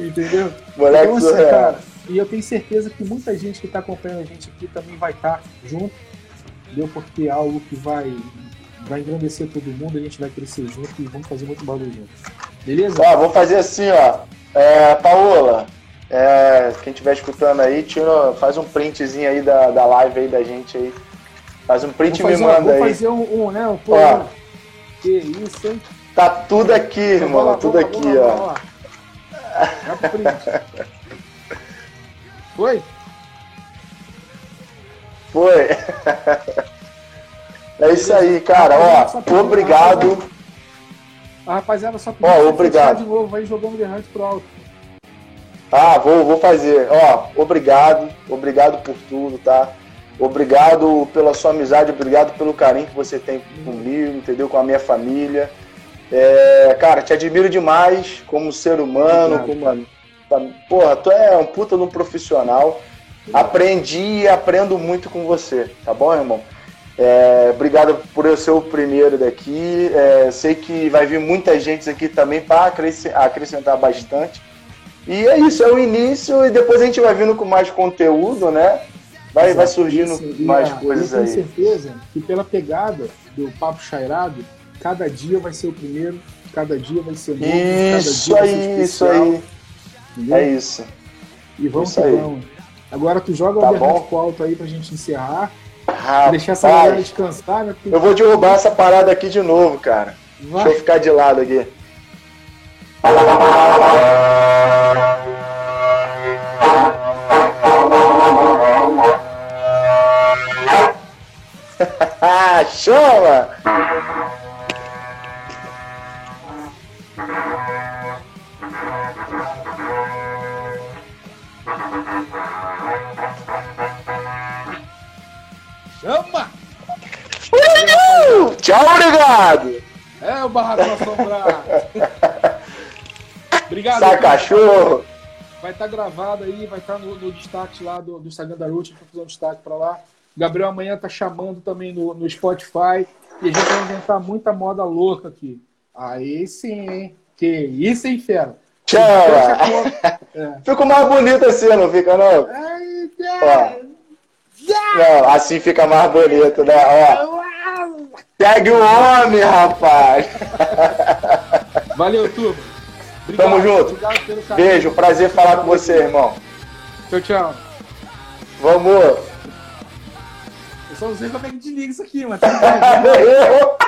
[SPEAKER 1] Entendeu?
[SPEAKER 2] Moleque
[SPEAKER 1] então, assim,
[SPEAKER 2] surreal.
[SPEAKER 1] cara, e eu tenho certeza que muita gente que está acompanhando a gente aqui também vai estar junto, entendeu? Porque é algo que vai, vai engrandecer todo mundo, a gente vai crescer junto e vamos fazer muito barulho junto. Beleza?
[SPEAKER 2] Ó, vou fazer assim, ó. É, Paola, é, quem estiver escutando aí, tira, faz um printzinho aí da, da live aí da gente aí. Faz um print e
[SPEAKER 1] vou
[SPEAKER 2] me manda
[SPEAKER 1] vou
[SPEAKER 2] aí.
[SPEAKER 1] fazer um, um, né? Um, pô,
[SPEAKER 2] Ó.
[SPEAKER 1] que isso, hein?
[SPEAKER 2] Tá tudo aqui, irmão.
[SPEAKER 1] lá,
[SPEAKER 2] tudo
[SPEAKER 1] lá,
[SPEAKER 2] aqui,
[SPEAKER 1] lá,
[SPEAKER 2] ó.
[SPEAKER 1] print. [LAUGHS] Foi?
[SPEAKER 2] Foi. [LAUGHS] é isso aí, cara. Ó, obrigado.
[SPEAKER 1] A rapaziada só
[SPEAKER 2] Ó,
[SPEAKER 1] pra
[SPEAKER 2] obrigado.
[SPEAKER 1] de novo, vai jogando The Hunt pro alto.
[SPEAKER 2] Ah, vou, vou fazer. Ó, obrigado. Obrigado por tudo, tá? Obrigado pela sua amizade, obrigado pelo carinho que você tem comigo, entendeu? Com a minha família. É, cara, te admiro demais como ser humano,
[SPEAKER 1] Obrigado,
[SPEAKER 2] como. Porra, tu é um puta de um profissional. Aprendi e aprendo muito com você, tá bom, irmão? É, obrigado por eu ser o primeiro daqui. É, sei que vai vir muita gente aqui também para acrescentar bastante. E é isso, é o início e depois a gente vai vindo com mais conteúdo, né? Vai, vai surgindo
[SPEAKER 1] Isso,
[SPEAKER 2] mais
[SPEAKER 1] a-
[SPEAKER 2] coisas
[SPEAKER 1] Eu tenho
[SPEAKER 2] aí.
[SPEAKER 1] certeza que pela pegada do Papo Chairado, cada dia vai ser o primeiro, cada dia vai ser novo,
[SPEAKER 2] Isso
[SPEAKER 1] cada dia
[SPEAKER 2] aí,
[SPEAKER 1] vai ser
[SPEAKER 2] isso
[SPEAKER 1] especial,
[SPEAKER 2] aí.
[SPEAKER 1] entendeu?
[SPEAKER 2] É isso.
[SPEAKER 1] E vamos
[SPEAKER 2] isso
[SPEAKER 1] que
[SPEAKER 2] aí.
[SPEAKER 1] vamos. Agora tu joga o
[SPEAKER 2] Tá
[SPEAKER 1] pro alto aí pra gente encerrar.
[SPEAKER 2] Rapaz,
[SPEAKER 1] deixar essa galera descansar, né? Porque
[SPEAKER 2] eu vou derrubar essa parada aqui de novo, cara.
[SPEAKER 1] vai-
[SPEAKER 2] Deixa eu ficar de lado aqui. Ah, chama!
[SPEAKER 1] Chama!
[SPEAKER 2] Uh, tchau, obrigado!
[SPEAKER 1] É o Barracão Assombrado. [LAUGHS] Obrigado.
[SPEAKER 2] Sai cachorro!
[SPEAKER 1] Vai estar gravado aí, vai estar no, no destaque lá do, do Instagram da Ruth, fazer um destaque pra lá. Gabriel amanhã tá chamando também no, no Spotify. E a gente vai inventar muita moda louca aqui. Aí sim, hein? Que isso, hein, fera? Conta. [LAUGHS] É.
[SPEAKER 2] Fica mais bonito assim, não fica não?
[SPEAKER 1] Ai.
[SPEAKER 2] Não, assim fica mais bonito, né? Ó, segue o homem, rapaz! [LAUGHS]
[SPEAKER 1] Valeu, turma.
[SPEAKER 2] Tamo junto.
[SPEAKER 1] Obrigado pelo carinho.
[SPEAKER 2] Beijo, prazer falar com você, irmão.
[SPEAKER 1] Tchau, tchau.
[SPEAKER 2] Vamos!
[SPEAKER 1] Só não sei como é que desliga isso aqui, mas. [LAUGHS] [LAUGHS]